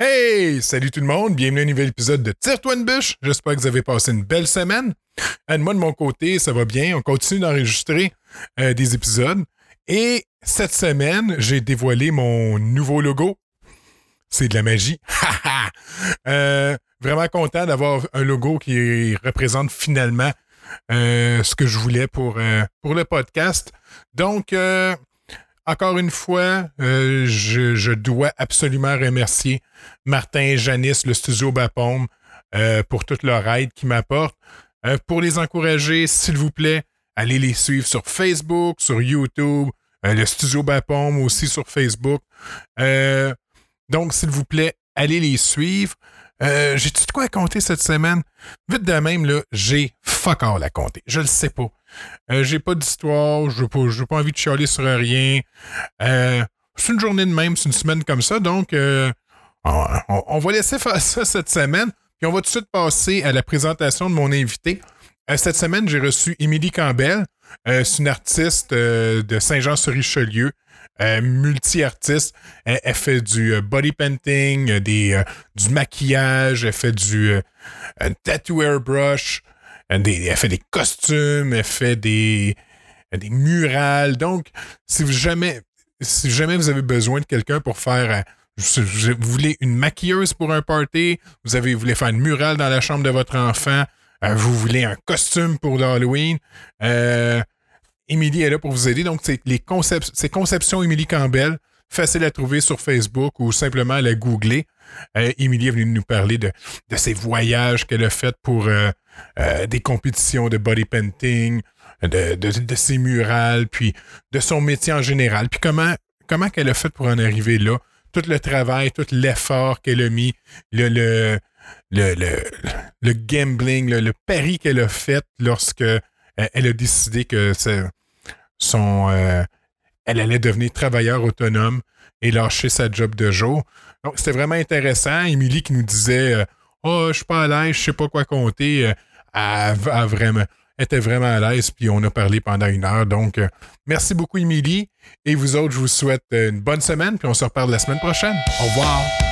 Hey, salut tout le monde, bienvenue à un nouvel épisode de Tire-toi une bûche. J'espère que vous avez passé une belle semaine. Euh, moi, de mon côté, ça va bien. On continue d'enregistrer euh, des épisodes. Et cette semaine, j'ai dévoilé mon nouveau logo. C'est de la magie. euh, vraiment content d'avoir un logo qui représente finalement euh, ce que je voulais pour, pour le podcast. Donc, encore une fois, euh, je, dois absolument remercier Martin et Janice, le studio Bapaume, euh, pour toute leur aide qu'ils m'apportent. Euh, pour les encourager, s'il vous plaît, allez les suivre sur Facebook, sur YouTube, euh, le studio Bapaume aussi sur Facebook. Donc, s'il vous plaît, allez les suivre. Euh, J'ai-tu de quoi à compter cette semaine? Vite de même, là, j'ai fuck all à compter. Je le sais pas. Euh, j'ai pas d'histoire, je n'ai pas, pas envie de chialer sur rien. Euh, c'est une journée de même, c'est une semaine comme ça, donc on, on, va laisser faire ça cette semaine. Puis on va tout de suite passer à la présentation de mon invité. Cette semaine, j'ai reçu Émilie Campbell. C'est une artiste de Saint-Jean-sur-Richelieu, multi-artiste. Elle, fait du body painting, des, du maquillage, elle fait du tattoo airbrush. Elle fait des costumes, elle fait des, des murales. Donc, si vous jamais, si jamais vous avez besoin de quelqu'un pour faire, vous voulez une maquilleuse pour un party, vous avez, vous voulez faire une murale dans la chambre de votre enfant, euh, vous voulez un costume pour l'Halloween, euh, Émilie est là pour vous aider. Donc, c'est les concepts, c'est Conception Émilie Campbell, facile à trouver sur Facebook ou simplement à la googler. Euh, Émilie est venue nous parler de, de ses voyages qu'elle a fait pour euh, euh, des compétitions de body painting, de, de, de, ses murales, puis de son métier en général. Puis comment, comment qu'elle a fait pour en arriver là? Tout le travail, tout l'effort qu'elle a mis, le, le, le, le, le gambling, le, le pari qu'elle a fait lorsque elle a décidé que euh, elle allait devenir travailleur autonome et lâcher sa job de jour. Donc, c'était vraiment intéressant. Émilie qui nous disait Oh, je suis pas à l'aise, je sais pas quoi compter. Euh, vraiment, était vraiment à l'aise, puis on a parlé pendant une heure. Donc, merci beaucoup, Émilie. Et vous autres, je vous souhaite une bonne semaine, puis on se reparle la semaine prochaine. Au revoir.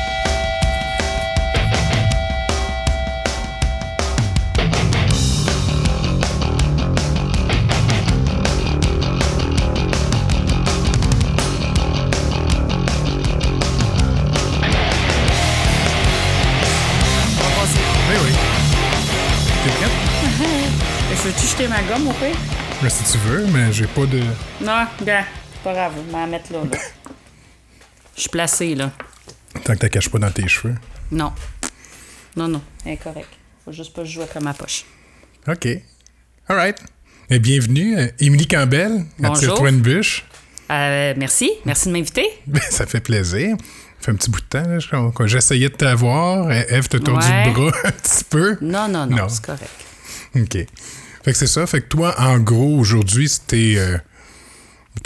Jeter ma gomme au pire? Mais si tu veux, mais j'ai pas de. Non, c'est pas grave, je vais m'en mettre là. là. Je suis placée, là. Tant que tu caches pas dans tes cheveux. Non. Non, non, incorrect. Faut juste pas jouer avec ma poche. OK. All right. Et bienvenue, euh, Émilie Campbell, à Tire-toi une bûche. Euh, merci. Merci de m'inviter. Ça fait plaisir. Ça fait un petit bout de temps. Là, J'essayais de t'avoir. Eve t'a tordu ouais. le bras un petit peu. Non, non, non, non. c'est correct. OK. Fait que c'est ça. Fait que toi, en gros, aujourd'hui, t'es euh,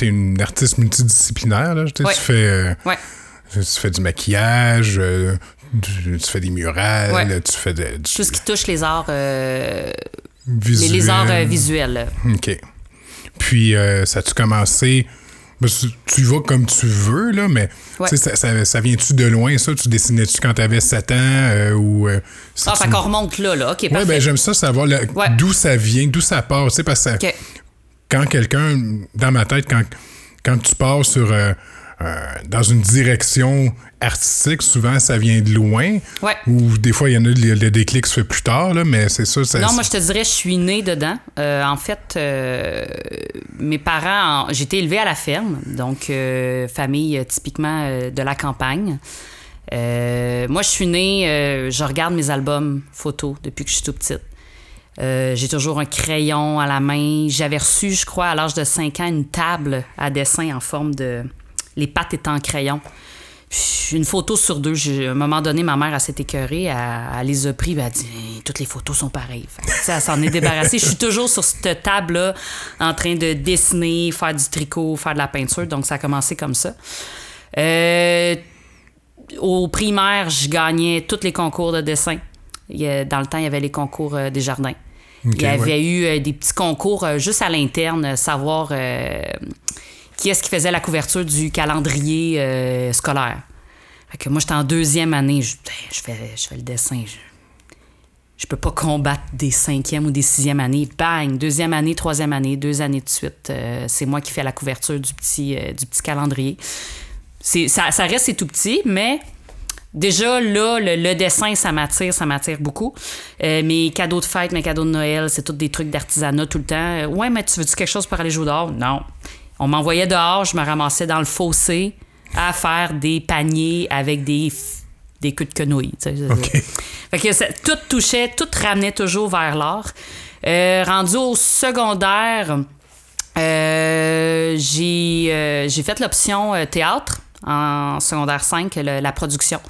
es une artiste multidisciplinaire. Là. Ouais. Tu fais euh, ouais. tu fais du maquillage, euh, tu, tu, fais des murales, ouais. tu fais de, du... tout ce qui touche les arts visuels. Les, les arts visuels. OK. Puis ça a-tu commencé tu vas comme tu veux, là, mais ouais. ça, ça, ça vient-tu de loin, ça? Tu dessinais-tu quand tu avais 7 ans? Euh, ou, euh, ah, fait qu'on remonte là, là. OK, ouais, ben j'aime ça savoir ouais. d'où ça vient, d'où ça part. Parce que ça, okay. quand quelqu'un, dans ma tête, quand, quand tu pars sur... Euh, dans une direction artistique, souvent ça vient de loin. Ouais. Ou des fois, il y en a le, le déclic se fait plus tard, là, mais c'est ça, ça. Non, moi je te dirais, je suis née dedans. Euh, en fait, euh, mes parents, j'ai été élevée à la ferme, donc euh, famille typiquement euh, de la campagne. Euh, moi, je suis née, euh, je regarde mes albums photos depuis que je suis tout petite. j'ai toujours un crayon à la main. J'avais reçu, je crois, à l'âge de 5 ans, une table à dessin en forme de les pattes étant en crayon. Puis une photo sur deux. À un moment donné, ma mère, elle s'est écœurée, elle, elle, les a pris, elle a dit toutes les photos sont pareilles. Fait, elle s'en est débarrassée. Je suis toujours sur cette table-là, en train de dessiner, faire du tricot, faire de la peinture. Donc, ça a commencé comme ça. Euh, au primaire, je gagnais tous les concours de dessin. Dans le temps, il y avait les concours des jardins. Okay, il y avait ouais. eu euh, des petits concours euh, juste à l'interne, savoir euh, qui est-ce qui faisait la couverture du calendrier euh, scolaire. Que moi, j'étais en deuxième année. Je, je, fais, je fais le dessin. Je, je peux pas combattre des cinquième ou des sixième années. Bang! Deuxième année, troisième année, deux années de suite. Euh, c'est moi qui fais la couverture du petit, euh, calendrier. Ça, reste c'est tout petit, mais déjà là, le, dessin, ça m'attire, ça m'attire beaucoup. Mes cadeaux de fête, mes cadeaux de Noël, c'est tous des trucs d'artisanat tout le temps. ouais, mais tu veux-tu quelque chose pour aller jouer dehors? Non. On m'envoyait dehors, je me ramassais dans le fossé à faire des paniers avec des des coups de quenouille. Fait que tout touchait, tout ramenait toujours vers l'art. Euh, rendu au secondaire, euh, euh, j'ai fait l'option théâtre en secondaire 5, la production.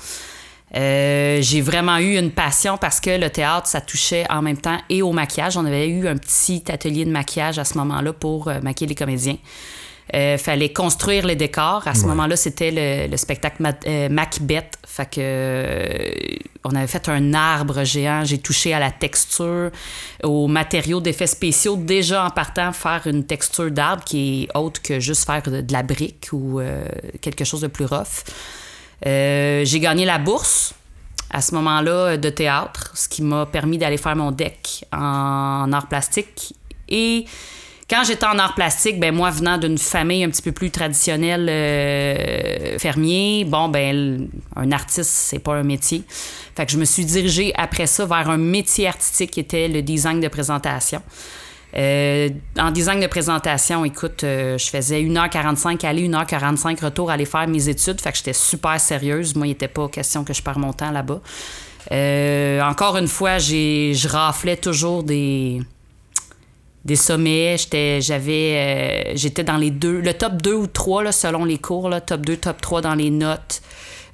J'ai vraiment eu une passion parce que le théâtre, ça touchait en même temps et au maquillage. On avait eu un petit atelier de maquillage à ce moment-là pour maquiller les comédiens. Euh, fallait construire les décors. À ce moment-là, c'était le, spectacle euh, Macbeth. Fait que euh, on avait fait un arbre géant. J'ai touché à la texture, aux matériaux d'effets spéciaux. Déjà en partant, faire une texture d'arbre qui est autre que juste faire de, la brique ou quelque chose de plus rough. J'ai gagné la bourse à ce moment-là de théâtre, ce qui m'a permis d'aller faire mon deck en art plastique. Et quand j'étais en art plastique, ben moi, venant d'une famille un petit peu plus traditionnelle euh, fermier, bon, ben un artiste, c'est pas un métier. Fait que je me suis dirigée après ça vers un métier artistique qui était le design de présentation. Euh, en design de présentation, écoute, euh, je faisais 1h45 aller, 1h45 retour aller faire mes études. Fait que j'étais super sérieuse. Moi, il n'était pas question que je perde mon temps là-bas. encore une fois, je raflais toujours des, sommets. Euh, j'étais dans les le top 2 ou 3 là, selon les cours, là, top 2, top 3 dans les notes.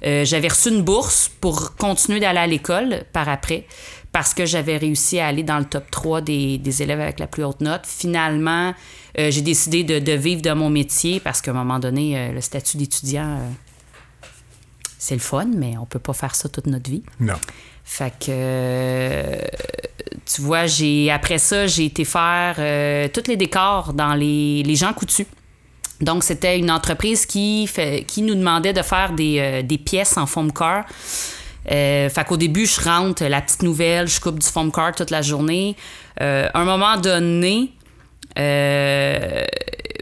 Euh, j'avais reçu une bourse pour continuer d'aller à l'école par après parce que j'avais réussi à aller dans le top 3 des, des élèves avec la plus haute note. Finalement, euh, j'ai décidé de, de, vivre de mon métier parce qu'à un moment donné, le statut d'étudiant, c'est le fun, mais on peut pas faire ça toute notre vie. Non. Fait que tu vois, j'ai après ça, j'ai été faire euh, tous les décors dans les, les gens coutus. Donc, c'était une entreprise qui, fait, qui nous demandait de faire des, euh, des pièces en foam car. Euh, fait qu'au début, je rentre la petite nouvelle, je coupe du foam car toute la journée. Euh, un moment donné,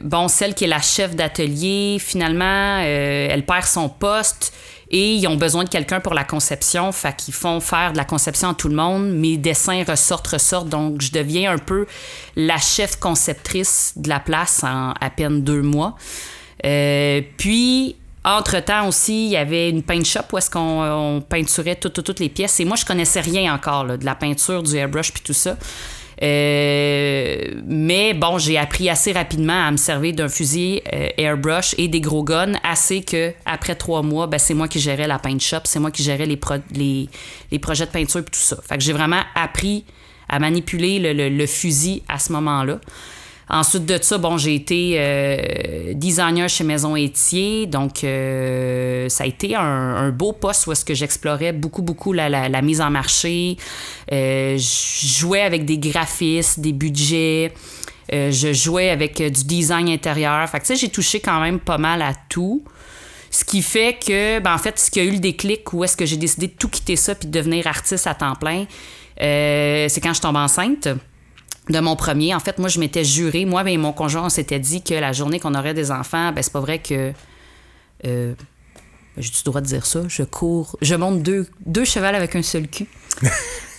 bon, celle qui est la chef d'atelier, finalement, elle perd son poste. Et ils ont besoin de quelqu'un pour la conception, fait qu'ils font faire de la conception à tout le monde. Mes dessins ressortent, ressortent, donc je deviens un peu la chef conceptrice de la place en à peine deux mois. Euh, puis, entre-temps aussi, il y avait une paint shop où est-ce qu'on peinturait toutes les pièces. Et moi, je connaissais rien encore de la peinture, du airbrush puis tout ça. Euh, mais bon, j'ai appris assez rapidement à me servir d'un fusil euh, airbrush et des gros guns, assez que après trois mois, ben, c'est moi qui gérais la paint shop, c'est moi qui gérais les, projets de peinture et tout ça. Fait que j'ai vraiment appris à manipuler le, le fusil à ce moment-là. Ensuite de ça, bon, j'ai été euh, designer chez Maison Étier, donc euh, ça a été un, beau poste où est-ce que j'explorais beaucoup, beaucoup la, mise en marché. Euh, je jouais avec des graphistes, des budgets. je jouais avec du design intérieur. Fait que, tu sais, j'ai touché quand même pas mal à tout. Ce qui fait que, ben, en fait, ce qui a eu le déclic où est-ce que j'ai décidé de tout quitter ça puis de devenir artiste à temps plein, c'est quand je tombe enceinte de mon premier. En fait, moi, je m'étais juré, moi et mon conjoint, on s'était dit que la journée qu'on aurait des enfants, ben c'est pas vrai que. Euh, J'ai le droit de dire ça? Je cours. Je monte deux, deux chevals avec un seul cul.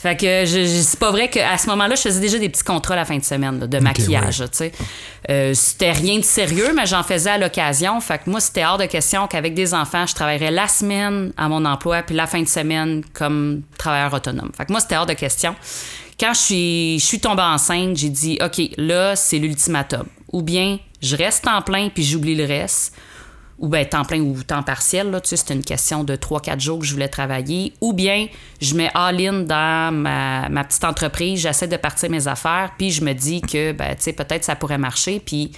fait que je, c'est pas vrai qu'à ce moment-là, je faisais déjà des petits contrats la fin de semaine de maquillage. tu sais. Euh, c'était rien de sérieux, mais j'en faisais à l'occasion. Fait que moi, c'était hors de question qu'avec des enfants, je travaillerais la semaine à mon emploi, puis la fin de semaine comme travailleur autonome. Fait que moi, c'était hors de question. Quand je suis, je suis tombée enceinte, j'ai dit, OK, là, c'est l'ultimatum. Ou bien je reste en plein puis j'oublie le reste. Ou bien temps plein ou temps partiel, là, tu sais, c'est une question de 3-4 jours que je voulais travailler. Ou bien je mets all-in dans ma, ma, petite entreprise, j'essaie de partir mes affaires, puis je me dis que, ben, tu sais, peut-être ça pourrait marcher. Puis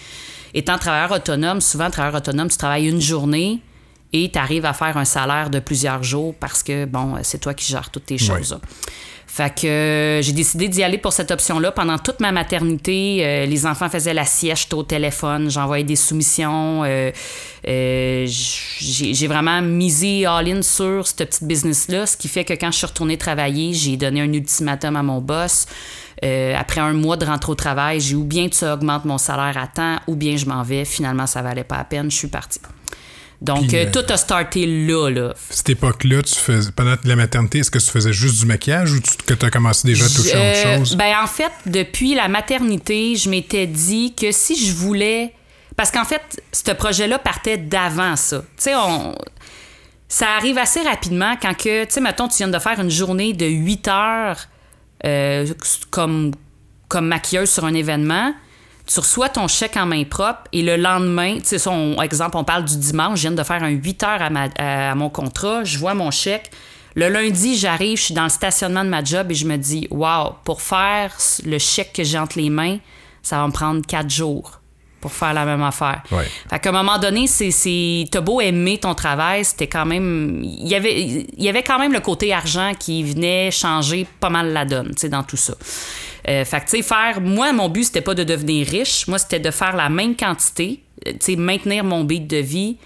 étant travailleur autonome, souvent, travailleur autonome, tu travailles une journée, et tu arrives à faire un salaire de plusieurs jours parce que, bon, c'est toi qui gères toutes tes choses. Fait que euh, j'ai décidé d'y aller pour cette option-là. Pendant toute ma maternité, euh, les enfants faisaient la sieste au téléphone, j'envoyais des soumissions. euh, j'ai vraiment misé all-in sur ce petit business-là, ce qui fait que quand je suis retournée travailler, j'ai donné un ultimatum à mon boss. Après un mois de rentrée au travail, j'ai ou bien tu augmentes mon salaire à temps, ou bien je m'en vais. Finalement, ça valait pas la peine, je suis partie. Donc, Puis, euh, euh, tout a starté là, là. Cette époque-là, tu faisais, pendant la maternité, est-ce que tu faisais juste du maquillage ou tu, que tu as commencé déjà à toucher à Euh, autre chose? Ben, en fait, depuis la maternité, je m'étais dit que si je voulais. Parce qu'en fait, ce projet-là partait d'avant ça. Tu sais, on. Ça arrive assez rapidement quand que, tu sais, mettons, tu viens de faire une journée de 8 heures euh, comme, comme maquilleuse sur un événement. Tu reçois ton chèque en main propre et le lendemain, tu sais, ça, on- exemple, on parle du dimanche, je viens de faire un 8 heures à, ma- à mon contrat, je vois mon chèque. Le lundi, j'arrive, je suis dans le stationnement de ma job et je me dis, wow, pour faire le chèque que j'ai entre les mains, ça va me prendre quatre jours pour faire la même affaire. Ouais. Fait qu'à un moment donné, c'est, t'as beau aimer ton travail, c'était quand même. Il y avait, il y avait quand même le côté argent qui venait changer pas mal la donne, tu sais, dans tout ça. Euh, fait que, tu sais, faire. Moi, mon but, c'était pas de devenir riche. Moi, c'était de faire la même quantité, euh, tu sais, maintenir mon beat de vie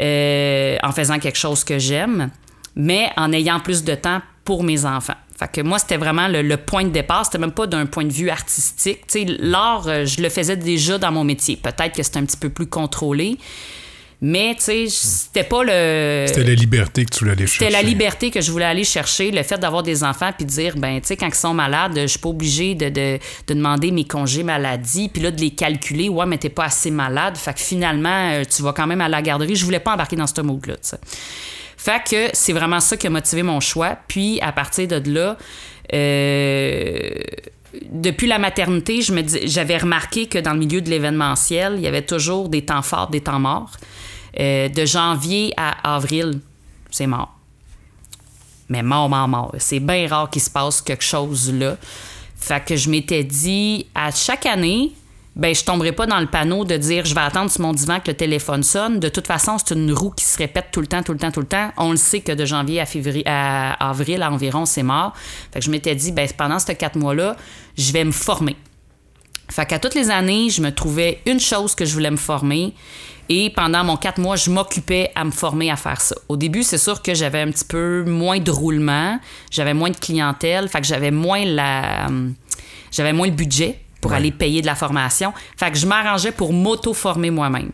euh, en faisant quelque chose que j'aime, mais en ayant plus de temps pour mes enfants. Fait que moi, c'était vraiment le, le point de départ. C'était même pas d'un point de vue artistique. Tu sais, l'art, euh, je le faisais déjà dans mon métier. Peut-être que c'était un petit peu plus contrôlé, mais tu sais, c'était pas le. C'était la liberté que tu voulais aller chercher. C'était la liberté que je voulais aller chercher, le fait d'avoir des enfants puis de dire, ben, tu sais, quand ils sont malades, je suis pas obligée de, de, de demander mes congés maladie, puis là, de les calculer. Ouais, mais t'es pas assez malade. Fait que finalement, euh, tu vas quand même à la garderie. Je voulais pas embarquer dans ce mood-là, tu sais. Fait que c'est vraiment ça qui a motivé mon choix. Puis, à partir de là, euh, depuis la maternité, je me dis- j'avais remarqué que dans le milieu de l'événementiel, il y avait toujours des temps forts, des temps morts. Euh, de janvier à avril, c'est mort. Mais mort, mort, mort. C'est bien rare qu'il se passe quelque chose là. Fait que je m'étais dit, à chaque année, ben je tomberai pas dans le panneau de dire je vais attendre sur mon divan que le téléphone sonne. De toute façon, c'est une roue qui se répète tout le temps, tout le temps, tout le temps. On le sait que de janvier à février, à avril environ, c'est mort. Fait que je m'étais dit, ben pendant ces quatre mois-là, je vais me former. Fait qu'à toutes les années, je me trouvais une chose que je voulais me former. Et pendant mon quatre mois, je m'occupais à me former à faire ça. Au début, c'est sûr que j'avais un petit peu moins de roulement, j'avais moins de clientèle, fait que j'avais moins la, j'avais moins le budget pour Ouais. aller payer de la formation. Fait que je m'arrangeais pour m'auto-former moi-même.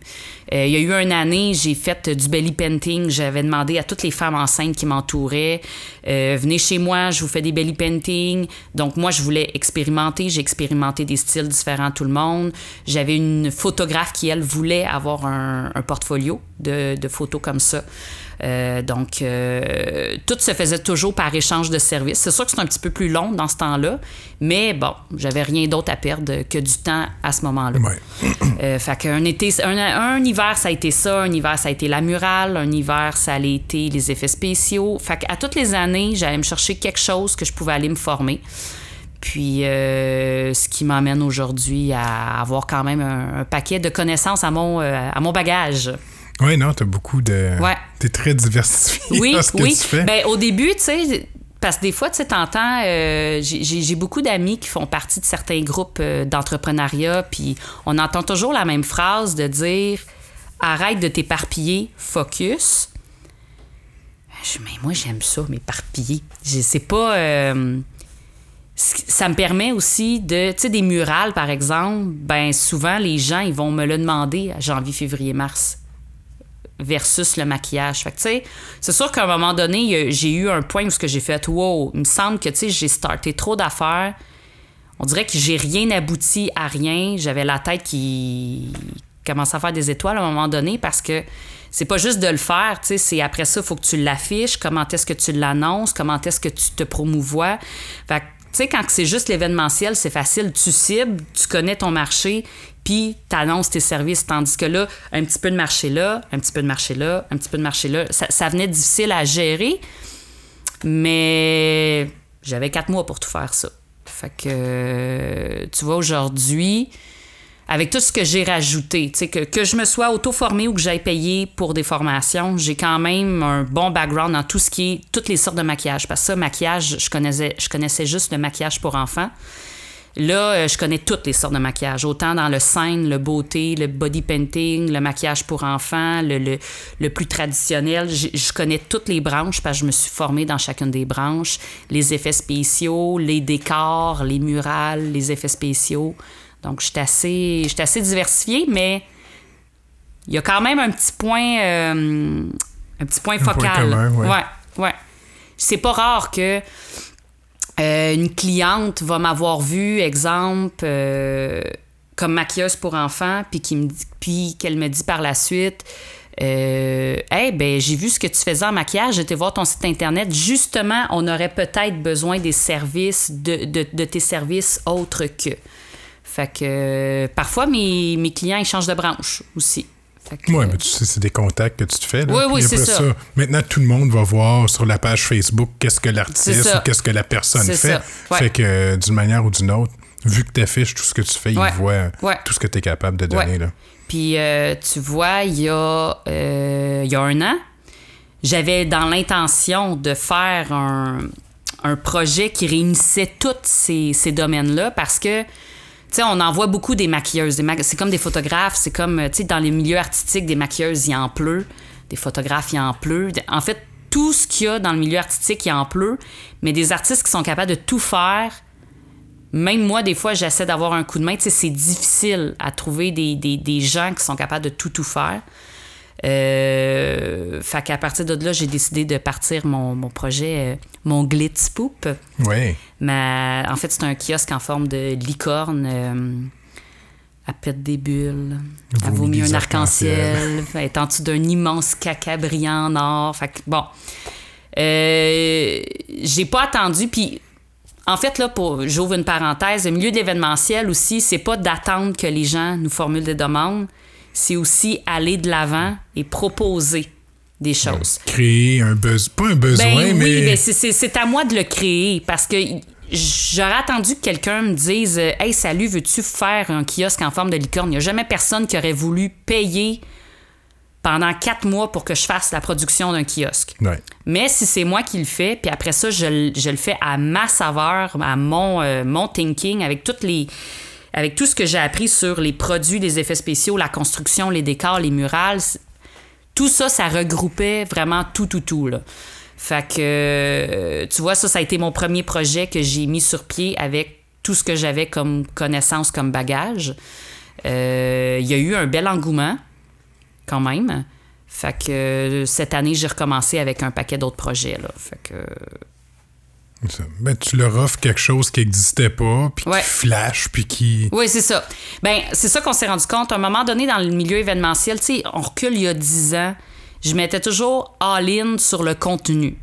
Euh, il y a eu une année, j'ai fait du belly painting. J'avais demandé à toutes les femmes enceintes qui m'entouraient, euh, venez chez moi, je vous fais des belly painting. Donc moi, je voulais expérimenter. J'ai expérimenté des styles différents à tout le monde. J'avais une photographe qui, elle, voulait avoir un, un portfolio de, de photos comme ça. Euh, donc, euh, tout se faisait toujours par échange de services. C'est sûr que c'est un petit peu plus long dans ce temps-là, mais bon, j'avais rien d'autre à perdre que du temps à ce moment-là. Ouais. Euh, fait qu'un été, un, un hiver, ça a été ça, un hiver, ça a été la murale, un hiver, ça a été les effets spéciaux. Fait qu'à toutes les années, j'allais me chercher quelque chose que je pouvais aller me former. Puis, euh, ce qui m'amène aujourd'hui à avoir quand même un, un paquet de connaissances à mon, euh, à mon bagage. Oui, non, t'as beaucoup de. Ouais. T'es très diversifié Oui, dans ce que oui. tu fais. Ben, au début, tu sais, parce que des fois, tu sais, t'entends, euh, j'ai beaucoup d'amis qui font partie de certains groupes euh, d'entrepreneuriat, puis on entend toujours la même phrase de dire arrête de t'éparpiller, focus. Je, mais moi, j'aime ça, m'éparpiller. Je sais pas. euh, ça me permet aussi de, tu sais, des murales, par exemple, ben souvent, les gens, ils vont me le demander à janvier, février, mars versus le maquillage. Fait que, tu sais, c'est sûr qu'à un moment donné, j'ai eu un point où j'ai fait, wow, il me semble que, j'ai starté trop d'affaires. On dirait que j'ai rien abouti à rien. J'avais la tête qui commençait à faire des étoiles à un moment donné parce que c'est pas juste de le faire, c'est après ça, il faut que tu l'affiches, comment est-ce que tu l'annonces, comment est-ce que tu te promouvois? Fait tu sais, quand c'est juste l'événementiel, c'est facile, tu cibles, tu connais ton marché, puis tu annonces tes services. Tandis que là, un petit peu de marché là, un petit peu de marché là, un petit peu de marché là, ça, ça venait difficile à gérer, mais j'avais quatre mois pour tout faire ça. Fait que, tu vois, aujourd'hui, avec tout ce que j'ai rajouté, tu sais, que, que je me sois auto-formée ou que j'aille payer pour des formations, j'ai quand même un bon background dans tout ce qui est, toutes les sortes de maquillage. Parce que ça, maquillage, je connaissais, je connaissais juste le maquillage pour enfants. Là, euh, je connais toutes les sortes de maquillage, autant dans le scène, le beauté, le body painting, le maquillage pour enfants, le, le, le plus traditionnel. Je, je connais toutes les branches parce que je me suis formée dans chacune des branches. Les effets spéciaux, les décors, les murales, les effets spéciaux. Donc, je suis assez, j'étais assez diversifiée, mais il y a quand même un petit point, euh, un petit point Un point focal. commun, ouais. ouais, ouais. C'est pas rare que euh, une cliente va m'avoir vu, exemple, euh, comme maquilleuse pour enfants, puis qui me puis qu'elle me dit par la suite. Euh, hey, ben, j'ai vu ce que tu faisais en maquillage, j'étais voir ton site internet. Justement, on aurait peut-être besoin des services, de, de, de tes services autres que. Fait que euh, parfois, mes, mes clients, ils changent de branche aussi. Que, Ouais, mais tu sais, c'est des contacts que tu te fais. Là. Oui, oui, c'est après ça. Maintenant, tout le monde va voir sur la page Facebook qu'est-ce que l'artiste ça. ou qu'est-ce que la personne fait. ça, ouais. Fait que euh, d'une manière ou d'une autre, vu que tu affiches tout ce que tu fais, Ouais, ils voient ouais. tout ce que tu es capable de donner. Là. Puis, euh, tu vois, il y, a, euh, il y a un an, j'avais dans l'intention de faire un, un projet qui réunissait tous ces, ces domaines-là parce que, on en voit beaucoup des maquilleuses. C'est comme des photographes, c'est comme, euh, dans les milieux artistiques, des maquilleuses, il en pleut. Des photographes, il en pleut. En fait, tout ce qu'il y a dans le milieu artistique, il en pleut. Mais des artistes qui sont capables de tout faire, même moi, des fois, j'essaie d'avoir un coup de main. C'est difficile à trouver des, des, des gens qui sont capables de tout, tout faire. Euh, fait qu'à partir de là, j'ai décidé de partir mon, mon projet, euh, mon Glitz Poop. Oui. En fait, c'est un kiosque en forme de licorne. euh, elle pète des bulles. Vomit des un arc-en-ciel. Est en dessous d'un immense caca brillant en or. Fait que, bon. Euh, j'ai pas attendu. Puis, en fait, là, pour, j'ouvre une parenthèse, le milieu de l'événementiel aussi, c'est pas d'attendre que les gens nous formulent des demandes. C'est aussi aller de l'avant et proposer des choses. Créer un besoin. Pas un besoin, Ben mais. oui, ben c'est- à moi de le créer parce que j'aurais attendu que quelqu'un me dise euh, Hey, salut, veux-tu faire un kiosque en forme de licorne? Il n'y a jamais personne qui aurait voulu payer pendant quatre mois pour que je fasse la production d'un kiosque. Ouais. Mais si c'est moi qui le fais, puis après ça, je, le- je le fais à ma saveur, à mon, euh, mon thinking, avec toutes les. Avec tout ce que j'ai appris sur les produits, les effets spéciaux, la construction, les décors, les murales, tout ça, ça regroupait vraiment tout, tout, tout. Fait que, euh, tu vois, ça, ça a été mon premier projet que j'ai mis sur pied avec tout ce que j'avais comme connaissance, comme bagage. Euh, Il y a eu un bel engouement, quand même. Fait que euh, cette année, j'ai recommencé avec un paquet d'autres projets. Fait que. Ben, tu leur offres quelque chose qui n'existait pas, puis Ouais. qui flash, puis qui. Oui, c'est ça. Ben, c'est ça qu'on s'est rendu compte. À un moment donné, dans le milieu événementiel, tu sais, on recule il y a 10 ans, je mettais toujours all-in sur le contenu.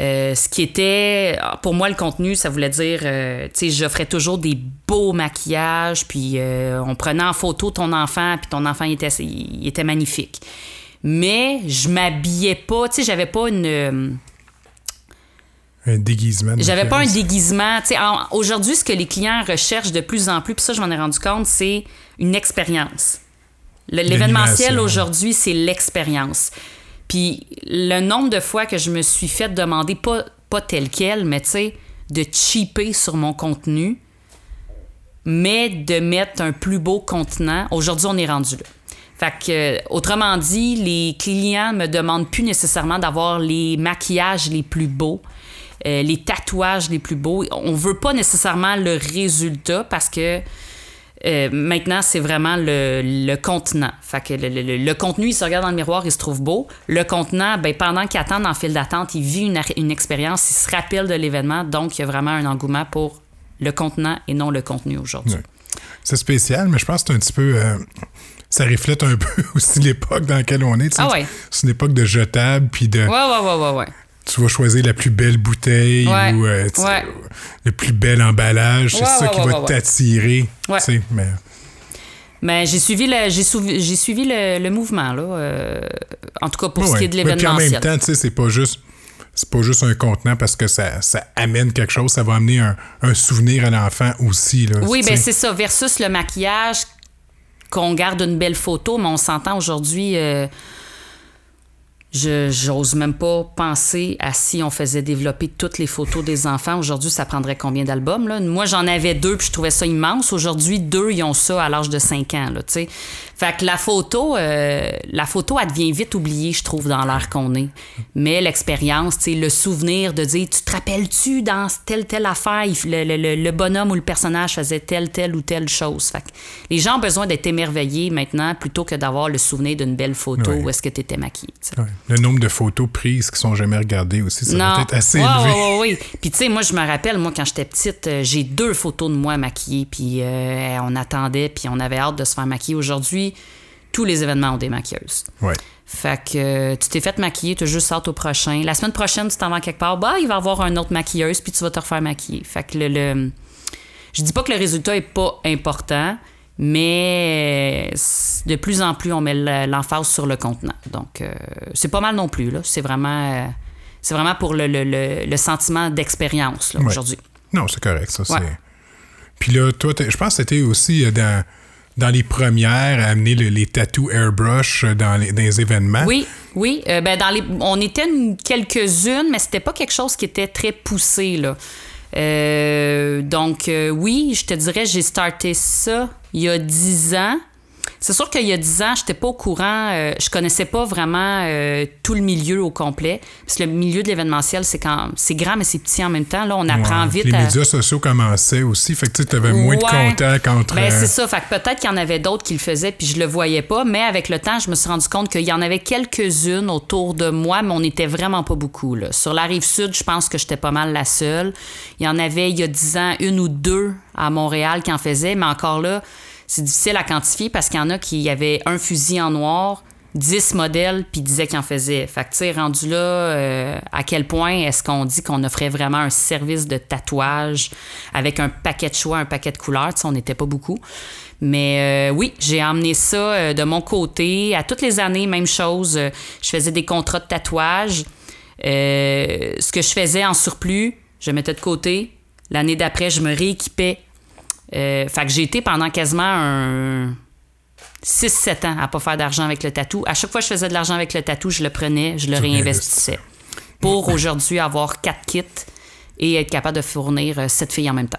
Euh, ce qui était, pour moi, le contenu, ça voulait dire, euh, tu sais, j'offrais toujours des beaux maquillages, puis euh, on prenait en photo ton enfant, puis ton enfant il était, il était magnifique. Mais je m'habillais pas, tu sais, j'avais pas une. Un déguisement. j'avais pas un déguisement. Aujourd'hui, ce que les clients recherchent de plus en plus, puis ça, je m'en ai rendu compte, c'est une expérience. L'événementiel aujourd'hui, c'est l'expérience. Puis le nombre de fois que je me suis fait demander, pas, pas tel quel, mais tu sais, de cheaper sur mon contenu, mais de mettre un plus beau contenant. Aujourd'hui, on est rendu là. Fait que, euh, autrement dit, les clients me demandent plus nécessairement d'avoir les maquillages les plus beaux, euh, les tatouages les plus beaux. On veut pas nécessairement le résultat parce que euh, maintenant, c'est vraiment le, le contenant. Fait que le, le- le contenu, il se regarde dans le miroir, il se trouve beau. Le contenant, ben, pendant qu'il attend en file d'attente, il vit une, une expérience, il se rappelle de l'événement. Donc, il y a vraiment un engouement pour le contenant et non le contenu aujourd'hui. C'est spécial, mais je pense que c'est un petit peu. euh, ça reflète un peu aussi l'époque dans laquelle on est. Ah ouais. C'est une époque de jetable, puis de. Ouais, ouais, ouais, ouais, ouais. Tu vas choisir la plus belle bouteille Ouais. ou euh, Ouais. le plus bel emballage. C'est ça qui va t'attirer. Ouais. tu sais, Mais Mais j'ai suivi le, j'ai suivi, j'ai suivi le, le mouvement, là. euh, en tout cas, pour ce qui est de puis en même l'événementiel. temps, c'est pas juste. C'est pas juste un contenant parce que ça, ça amène quelque chose, ça va amener un, un souvenir à l'enfant aussi. Là, Oui, ben c'est ça. Versus le maquillage, qu'on garde une belle photo, mais on s'entend aujourd'hui. euh, je j'ose même pas penser à si on faisait développer toutes les photos des enfants. Aujourd'hui, ça prendrait combien d'albums? Là? Moi, j'en avais deux, puis je trouvais ça immense. Aujourd'hui, deux, ils ont ça à l'âge de 5 ans. Là, tu sais. fait que la photo, euh, la photo, elle devient vite oubliée, je trouve, dans l'ère qu'on est. Mais l'expérience, le souvenir de dire, tu te rappelles-tu dans telle, telle affaire, le, le- le- bonhomme ou le personnage faisait telle, telle ou telle chose. Fait que les gens ont besoin d'être émerveillés maintenant plutôt que d'avoir le souvenir d'une belle photo où est-ce que tu étais maquillée. Le nombre de photos prises qui sont jamais regardées aussi, ça doit être assez élevé. ouais, ouais, ouais. Puis tu sais, moi, je me rappelle, moi, quand j'étais petite, euh, j'ai deux photos de moi maquillée, puis euh, on attendait, puis on avait hâte de se faire maquiller. Aujourd'hui, tous les événements ont des maquilleuses. Ouais. Fait que euh, tu t'es fait maquiller, tu as juste hâte au prochain. La semaine prochaine, tu t'en vas quelque part, bah, il va y avoir un autre maquilleuse, puis tu vas te refaire maquiller. Fait que le, le- Je dis pas que le résultat est pas important, mais euh, de plus en plus, on met l'emphase sur le contenant. Donc, euh, c'est pas mal non plus. C'est vraiment... euh, c'est vraiment pour le, le- le- le sentiment d'expérience, Ouais. aujourd'hui. Non, c'est correct, ça. Ouais. Puis là, toi, je pense que c'était aussi dans, dans les premières à amener le- les tattoos airbrush dans les, dans les événements. Oui, oui. euh, ben dans les, on était une- quelques-unes, mais c'était pas quelque chose qui était très poussé. Là. Euh, donc, euh, oui, je te dirais, j'ai starté ça il y a dix ans. C'est sûr qu'il y a dix ans, j'étais pas au courant, euh, je connaissais pas vraiment euh, tout le milieu au complet. Parce que le milieu de l'événementiel, c'est quand c'est grand, mais c'est petit en même temps. Là, on apprend Ouais. vite Les à. médias sociaux commençaient aussi, fait que tu avais moins de Ouais. contact entre. Ben, euh, c'est ça. Fait que peut-être qu'il y en avait d'autres qui le faisaient, puis je le voyais pas. Mais avec le temps, je me suis rendu compte qu'il y en avait quelques-unes autour de moi, mais on n'était vraiment pas beaucoup. Là. Sur la rive sud, je pense que j'étais pas mal la seule. Il y en avait, il y a dix ans, une ou deux à Montréal qui en faisaient, mais encore là, c'est difficile à quantifier parce qu'il y en a qui avaient un fusil en noir. 10 modèles, puis disaient qu'ils en faisaient. Fait que, tu sais, rendu là, euh, à quel point est-ce qu'on dit qu'on offrait vraiment un service de tatouage avec un paquet de choix, un paquet de couleurs? Tu on n'était pas beaucoup. Mais euh, oui, j'ai emmené ça euh, de mon côté. À toutes les années, même chose. Je faisais des contrats de tatouage. Ce que je faisais en surplus, je mettais de côté. L'année d'après, je me rééquipais. Euh, fait que j'ai été pendant quasiment un 6-7 ans à pas faire d'argent avec le tatou. À chaque fois que je faisais de l'argent avec le tatou, je le prenais, je le réinvestissais. Pour aujourd'hui avoir quatre kits et être capable de fournir euh, sept filles en même temps.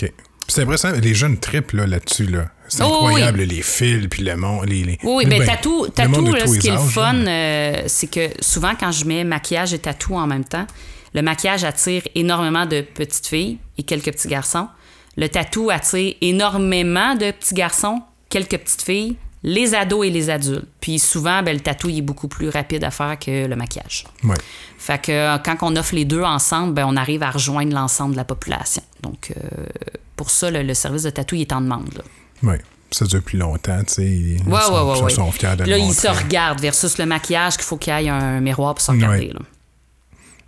OK. C'est impressionnant, les jeunes tripent là, là-dessus. Là. C'est Oh, incroyable, les fils, puis le monde. Les, les... Oui, Ben, mais tatou, le tatou de là, ce qui est le fun, euh, c'est que souvent quand je mets maquillage et tatou en même temps, le maquillage attire énormément de petites filles et quelques petits garçons. Le tatou attire énormément de petits garçons, quelques petites filles, les ados et les adultes. Puis souvent, ben, le tatou est beaucoup plus rapide à faire que le maquillage. Ouais. Fait que euh, quand on offre les deux ensemble, ben, on arrive à rejoindre l'ensemble de la population. Donc, euh, pour ça, le, le service de tatou est en demande. Ouais. Ça dure plus longtemps, tu sais. Ils Ouais, sont, ouais, ouais, ils ouais. sont fiers de Là, le ils se regardent versus le maquillage qu'il faut qu'il y ait un miroir pour se regarder. Là.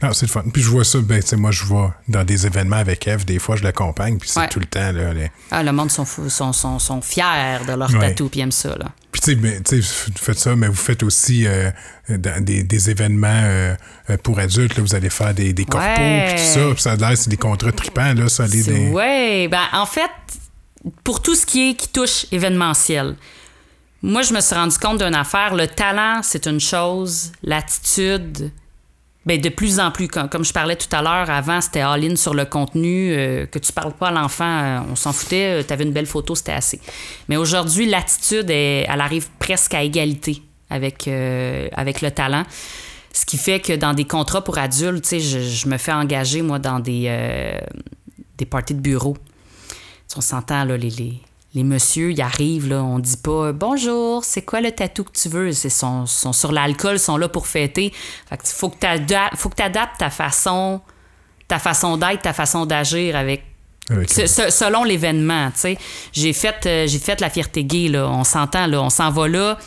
Ah, c'est le fun. Puis je vois ça, ben, tu sais, moi, je vois dans des événements avec Eve, des fois, je l'accompagne, puis c'est Ouais. tout le temps, là. les- Ah, le monde sont, sont, sont, sont fiers de leur Ouais. tatou puis aiment ça. Là. Puis, tu sais, ben, vous faites ça, mais vous faites aussi euh, dans des, des événements euh, pour adultes, là, vous allez faire des, des corpos, puis tout ça, puis ça a l'air, c'est des contrats tripants, là, ça, les, des... Oui, ben, en fait, pour tout ce qui est qui touche événementiel, moi, je me suis rendu compte d'une affaire. Le talent, c'est une chose. L'attitude, ben, de plus en plus, comme, je parlais tout à l'heure, avant, c'était all-in sur le contenu, euh, que tu parles pas à l'enfant, euh, on s'en foutait, tu avais une belle photo, c'était assez. Mais aujourd'hui, l'attitude, elle, arrive presque à égalité avec, euh, avec le talent. Ce qui fait que dans des contrats pour adultes, je, je me fais engager, moi, dans des, euh, des parties de bureau. On s'entend, là, les, les messieurs, ils arrivent, là, on dit pas Bonjour, c'est quoi le tatou que tu veux? Ils sont, sont sur l'alcool, ils sont là pour fêter. Fait que faut que tu adaptes ta façon, ta façon d'être, ta façon d'agir avec avec- se- se- selon l'événement, tu sais. J'ai fait, euh, j'ai fait la fierté gay, là. On s'entend, là. On s'en va là.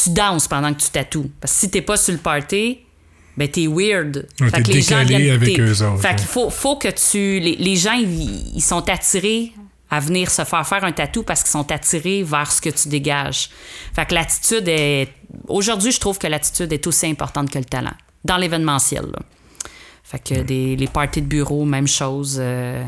Tu danses pendant que tu tatoues. Parce que si t'es pas sur le party, ben t'es weird. Ouais, Fait t'es que les gens viennent- avec eux autres, Fait ouais. qu'il faut, faut que tu... Les, les gens, ils sont attirés à venir se faire faire un tatou parce qu'ils sont attirés vers ce que tu dégages. Fait que l'attitude est... Aujourd'hui, je trouve que l'attitude est aussi importante que le talent. Dans l'événementiel, là. Fait que des, les parties de bureau, même chose. euh,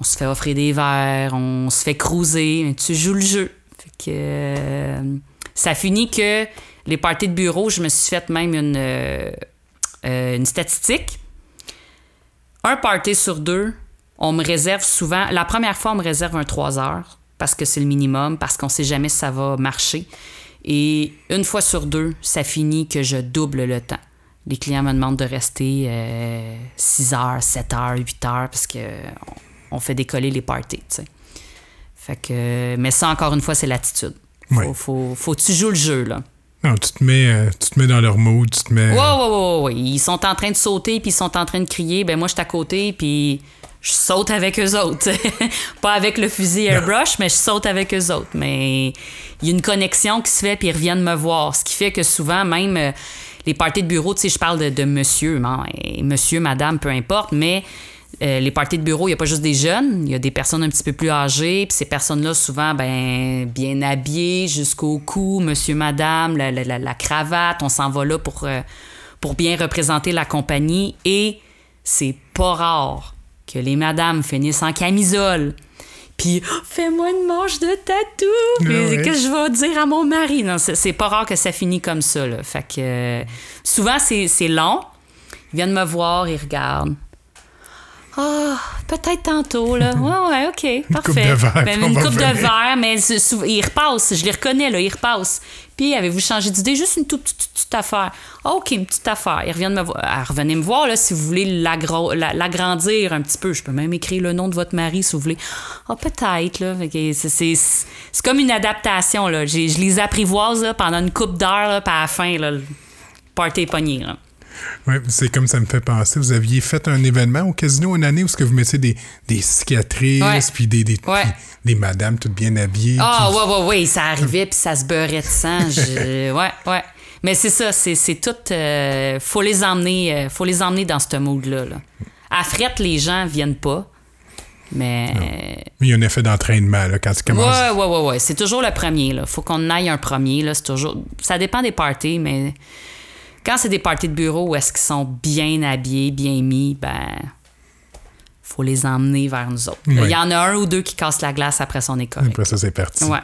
on se fait offrir des verres, on se fait cruiser, tu joues le jeu. Fait que euh, ça finit que les parties de bureau, je me suis fait même une, euh, une statistique. Un party sur deux, on me réserve souvent. La première fois, on me réserve un 3 heures parce que c'est le minimum, parce qu'on sait jamais si ça va marcher. Et une fois sur deux, ça finit que je double le temps. Les clients me demandent de rester 6 heures, 7 heures, 8 heures parce qu'on on fait décoller les parties. Fait que, mais ça, encore une fois, c'est l'attitude. Faut, Ouais. faut, faut que tu joues le jeu, là. Non, tu te mets, euh, tu te mets dans leur mood, tu te mets. Ouais, ouais, ouais, ouais, ouais. Ils sont en train de sauter, puis ils sont en train de crier. Ben moi, je suis à côté, puis je saute avec eux autres. Pas avec le fusil airbrush, mais je saute avec eux autres. Mais il y a une connexion qui se fait, puis ils reviennent me voir. Ce qui fait que souvent, même euh, les parties de bureau, tu sais, je parle de, de monsieur, hein, et monsieur, madame, peu importe, mais euh, les parties de bureau, il n'y a pas juste des jeunes, il y a des personnes un petit peu plus âgées, puis ces personnes-là, souvent, ben, bien habillées jusqu'au cou, monsieur, madame, la, la- la- la cravate, on s'en va là pour, euh, pour bien représenter la compagnie. Et c'est pas rare que les madames finissent en camisole. Puis, Oh, fais-moi une manche de tatou. Puis, Ah. Qu'est-ce que je vais dire à mon mari? Non, c'est pas rare que ça finit comme ça. Là. Fait que euh, souvent, c'est c'est long. Ils viennent me voir, ils regardent. Ah, peut-être tantôt, là. Ouais, ouais, OK, parfait. coupe de verre, Ben, une coupe de verre, mais ils repassent. Je les reconnais, là, ils repassent. Puis, avez-vous changé d'idée? Juste une toute petite, petite affaire. OK, une petite affaire. Ils reviennent me voir. Ah, revenez me voir, là, si vous voulez l'agrandir un petit peu. Je peux même écrire le nom de votre mari, si vous voulez. Ah, peut-être, là. C'est- comme une adaptation, là. Je les apprivoise, là, pendant une coupe d'heure, là, puis à la fin, là, le party pogné, là. Ouais, c'est comme ça me fait penser. Vous aviez fait un événement au casino une année où ce que vous mettiez des, des cicatrices, puis des, des, Ouais. des madames toutes bien habillées. Ah, ouais, ouais, ouais, ça arrivait, puis ça se beurrait de sang. Je- Ouais, ouais. Mais c'est ça, c'est c'est tout. euh, faut les emmener euh, faut les emmener dans ce mood-là. Là. À frette, les gens viennent pas. Mais. Mais il y a un effet d'entraînement là, quand tu commences. Ouais, ouais, ouais, ouais. C'est toujours le premier, là. Faut qu'on aille un premier, là. C'est toujours. Ça dépend des parties, mais quand c'est des parties de bureau où est-ce qu'ils sont bien habillés, bien mis, ben. Faut les emmener vers nous autres. Il y en a un ou deux qui cassent la glace après son école. Après ça, c'est parti. Ouais.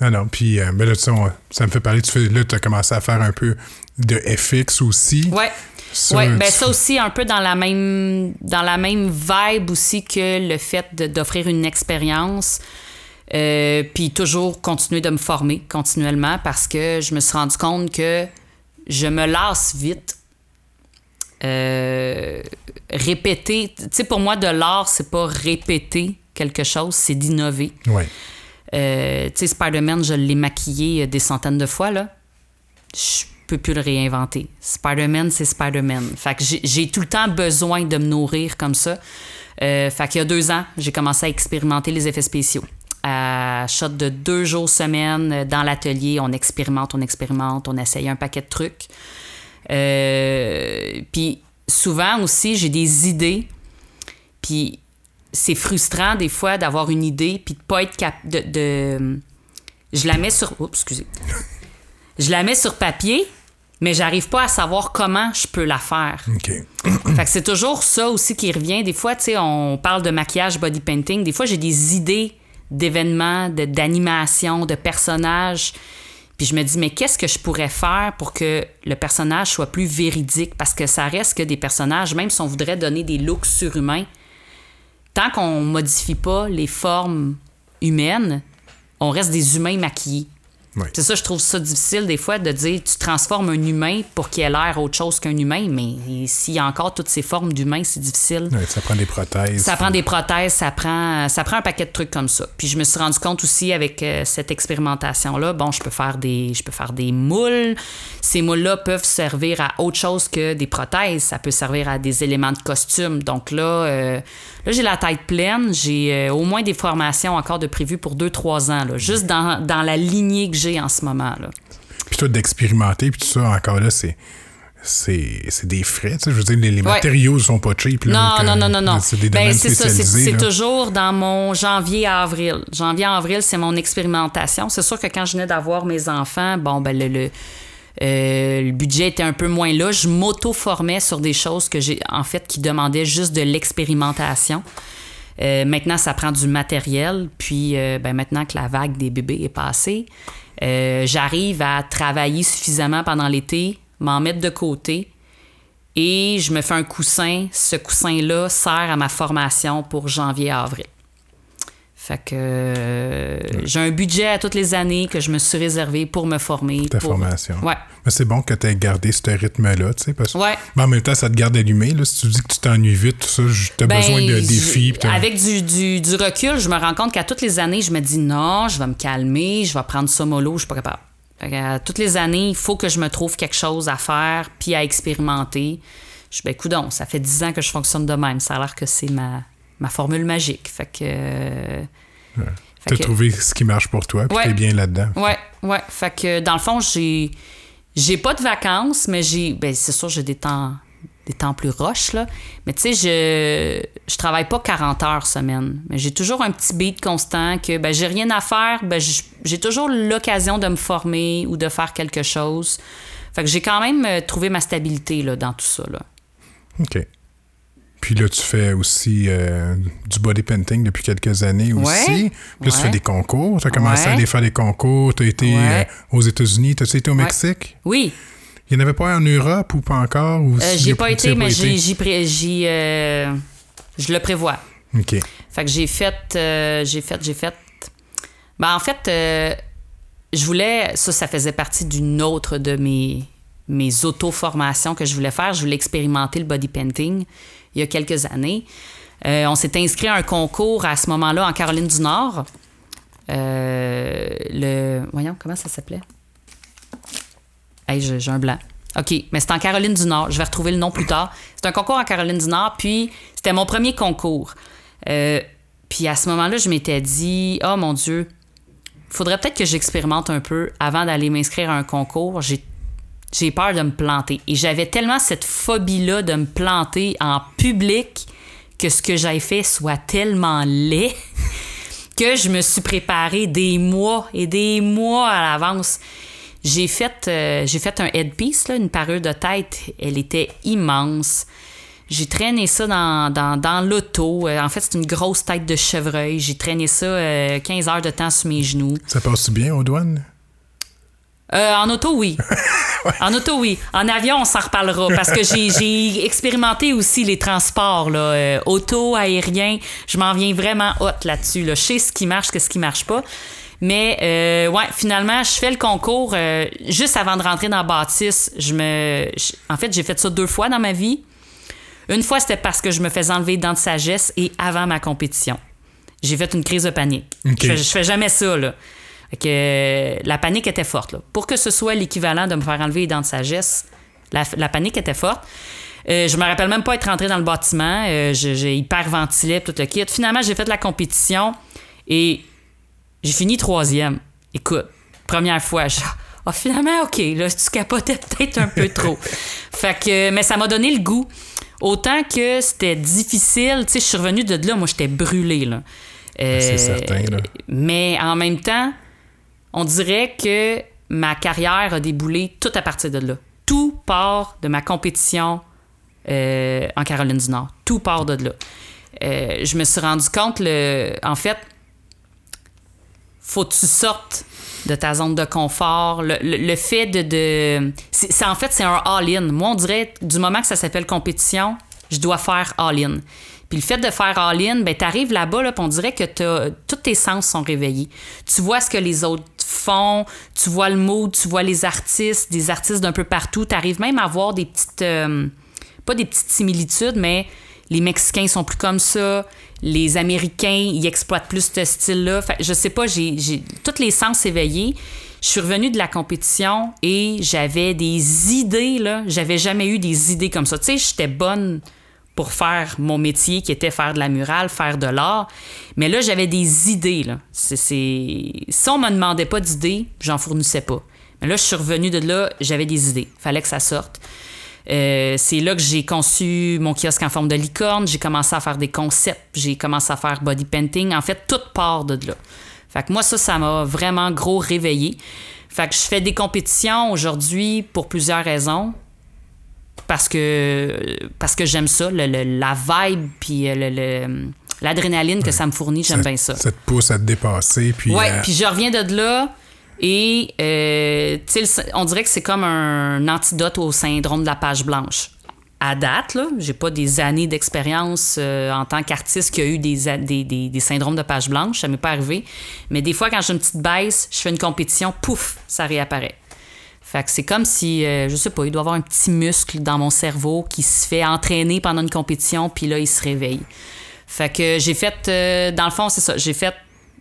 Non, non. Puis euh, ben là, tu sais, on- ça me fait parler. Tu fais, là, tu as commencé à faire un peu de FX aussi. Ouais. Ça, ouais, ben tu- ça aussi un peu dans la même dans la même vibe aussi que le fait d'offrir une expérience. Euh, puis toujours continuer de me former continuellement parce que je me suis rendu compte que je me lasse vite. Euh, répéter, tu sais, pour moi, de l'art, c'est pas répéter quelque chose, c'est d'innover. Ouais. Euh, tu sais, Spider-Man, je l'ai maquillé euh, des centaines de fois, là. Je peux plus le réinventer. Spider-Man, c'est Spider-Man. Fait que j'ai- j'ai tout le temps besoin de me nourrir comme ça. Euh, fait qu'il y a deux ans, j'ai commencé à expérimenter les effets spéciaux. À shot de deux jours semaine euh, dans l'atelier, on expérimente, on expérimente, on essaye un paquet de trucs. Euh, puis souvent aussi, j'ai des idées, puis c'est frustrant des fois d'avoir une idée puis de pas être capable de, de- je la mets sur oups, excusez. Je la mets sur papier, mais j'arrive pas à savoir comment je peux la faire. OK. Fait que c'est toujours ça aussi qui revient. Des fois, tu sais, on parle de maquillage, body painting. Des fois, j'ai des idées d'événements, de- d'animation, de personnages. Puis je me dis, mais qu'est-ce que je pourrais faire pour que le personnage soit plus véridique? Parce que ça reste que des personnages, même si on voudrait donner des looks surhumains, tant qu'on modifie pas les formes humaines, on reste des humains maquillés. C'est ça, je trouve ça difficile des fois de dire tu transformes un humain pour qu'il ait l'air autre chose qu'un humain, mais s'il y a encore toutes ces formes d'humains, c'est difficile. Ça prend des prothèses. Ça prend des prothèses, ça prend, ça prend un paquet de trucs comme ça. Puis je me suis rendu compte aussi avec euh, cette expérimentation-là, bon, je peux faire des, je peux faire des moules. Ces moules-là peuvent servir à autre chose que des prothèses. Ça peut servir à des éléments de costume. Donc là, euh, là j'ai la tête pleine. J'ai euh, au moins des formations encore de prévues pour 2-3 ans, là, juste dans, dans la lignée que j'ai en ce moment. Là. Puis toi, d'expérimenter, puis tout ça, encore là, c'est. C'est c'est des frais, tu sais. Je veux dire, les, les Ouais. matériaux sont pas cheap. Là, Non, donc, non, euh, non, non, non. C'est des Ben, domaines c'est spécialisés. toujours dans mon janvier à avril. Janvier à avril, c'est mon expérimentation. C'est sûr que quand je venais d'avoir mes enfants, bon, ben, le, le, euh, le budget était un peu moins là. Je m'auto-formais sur des choses que j'ai, en fait, qui demandaient juste de l'expérimentation. Euh, maintenant, ça prend du matériel. Puis euh, ben, maintenant que la vague des bébés est passée, j'arrive à travailler suffisamment pendant l'été, m'en mettre de côté. Et je me fais un coussin. Ce coussin-là sert à ma formation pour janvier-avril. Fait que euh, j'ai un budget à toutes les années que je me suis réservé pour me former. Ta pour- formation. Ouais. Mais c'est bon que tu aies gardé ce rythme-là, tu sais, parce que. Ouais. Mais en même temps, ça te garde allumé, là. Si tu dis que tu t'ennuies vite, tout ça, tu as Ben, besoin de défis. Avec du, du, du recul, je me rends compte qu'à toutes les années, je me dis non, je vais me calmer, je vais prendre ça mollo, je suis pas capable. Fait que, à toutes les années, il faut que je me trouve quelque chose à faire puis à expérimenter. Je suis ben coudon, ça fait 10 ans que je fonctionne de même. Ça a l'air que c'est ma, ma formule magique. Fait que. euh, fait T'as trouvé ce qui marche pour toi, puis Ouais. t'es bien là-dedans. Ouais, ouais. Fait que dans le fond, j'ai j'ai pas de vacances, mais j'ai ben c'est sûr j'ai des temps des temps plus roches là, mais tu sais je je travaille pas 40 heures semaine, mais j'ai toujours un petit beat constant que ben j'ai rien à faire, ben j'ai toujours l'occasion de me former ou de faire quelque chose. Fait que j'ai quand même euh, trouvé ma stabilité là dans tout ça là. OK. Puis là, tu fais aussi euh, du body painting depuis quelques années aussi. Ouais. Puis là, tu fais des concours. Tu as commencé Ouais. à aller faire des concours. Tu as été euh, aux États-Unis. Tu as été au Mexique? Oui, Il n'y en avait pas en Europe ou pas encore? Ou euh, si- j'ai pas y été mais j'ai je le prévois. OK. Fait que j'ai fait, j'ai fait, j'ai fait. Ben, en fait, je voulais, ça, ça faisait partie d'une autre de mes, mes auto-formations que je voulais faire. Je voulais expérimenter le body painting il y a quelques années. Euh, on s'est inscrit à un concours à ce moment-là en Caroline du Nord. Euh, le. Voyons, comment ça s'appelait? Hey, j'ai un blanc. OK, mais c'est en Caroline du Nord. Je vais retrouver le nom plus tard. C'est un concours en Caroline du Nord, puis c'était mon premier concours. Euh, puis à ce moment-là, je m'étais dit, oh mon Dieu, faudrait peut-être que j'expérimente un peu avant d'aller m'inscrire à un concours. J'ai j'ai peur de me planter. Et j'avais tellement cette phobie-là de me planter en public que ce que j'avais fait soit tellement laid que je me suis préparé des mois et des mois à l'avance. J'ai fait, euh, fait un headpiece, là, une parure de tête. Elle était immense. J'ai traîné ça dans, dans, dans l'auto. Euh, en fait, c'est une grosse tête de chevreuil. J'ai traîné ça euh, 15 heures de temps sur mes genoux. Ça passe bien aux douanes? Euh, en auto, oui. En auto, oui. En avion, on s'en reparlera parce que j'ai, expérimenté aussi les transports, là, euh, auto, aérien. Je m'en viens vraiment hot là-dessus. Là. Je sais ce qui marche, ce qui marche pas. Mais euh, ouais, finalement, je fais le concours juste avant de rentrer dans la bâtisse. Je me, je- en fait, j'ai fait ça deux fois dans ma vie. Une fois, c'était parce que je me faisais enlever dents de sagesse et avant ma compétition. J'ai fait une crise de panique. Je, je fais jamais ça, là. Fait que, euh, la panique était forte. Là. Pour que ce soit l'équivalent de me faire enlever les dents de sagesse, la, la panique était forte. Euh, je me rappelle même pas être rentré dans le bâtiment. Euh, j'ai hyperventilé tout le kit. Finalement, j'ai fait la compétition et j'ai fini troisième. Écoute, première fois, je... Ah, finalement, OK, là, tu capotais peut-être un peu trop. fait que, mais ça m'a donné le goût. Autant que c'était difficile, tu sais, je suis revenue de là, moi, j'étais brûlée, là. Euh, C'est certain, là. Mais en même temps, on dirait que ma carrière a déboulé tout à partir de là. Tout part de ma compétition euh, en Caroline du Nord. Tout part de là. Euh, je me suis rendu compte, le, en fait, faut que tu sortes de ta zone de confort. Le, le- le fait de... c'est, en fait, c'est un all-in. Moi, on dirait, du moment que ça s'appelle compétition, je dois faire all-in. Puis le fait de faire all-in, ben, t'arrives là-bas, là, on dirait que tous tes sens sont réveillés. Tu vois ce que les autres font, tu vois le mood, tu vois les artistes, des artistes d'un peu partout. T'arrives même à voir des petites... euh, pas des petites similitudes, mais les Mexicains sont plus comme ça, les Américains, ils exploitent plus ce style-là. Je sais pas, j'ai, j'ai tous les sens éveillés. Je suis revenue de la compétition et j'avais des idées, là. J'avais jamais eu des idées comme ça. Tu sais, j'étais bonne pour faire mon métier qui était faire de la murale, faire de l'art. Mais là, j'avais des idées. Si on me demandait pas d'idées, j'en fournissais pas. Mais là, je suis revenue de là, j'avais des idées. Fallait que ça sorte. Euh, c'est là que j'ai conçu mon kiosque en forme de licorne. J'ai commencé à faire des concepts. J'ai commencé à faire body painting. En fait, tout part de là. Fait que moi, ça, ça m'a vraiment gros réveillé. Fait que je fais des compétitions aujourd'hui pour plusieurs raisons. Parce que, parce que j'aime ça, le- le- la vibe, puis le, le- l'adrénaline que ça me fournit, j'aime bien ça. Ça te pousse à te dépasser. Puis Ouais, à- puis je reviens de là et euh, on dirait que c'est comme un antidote au syndrome de la page blanche. À date, là, j'ai pas des années d'expérience euh, en tant qu'artiste qui a eu des, des, des- des syndromes de page blanche, ça m'est pas arrivé. Mais des fois, quand j'ai une petite baisse, je fais une compétition, pouf, ça réapparaît. Fait que c'est comme si, euh, je sais pas, il doit avoir un petit muscle dans mon cerveau qui se fait entraîner pendant une compétition, puis là, il se réveille. Fait que j'ai fait, euh, dans le fond, c'est ça, j'ai fait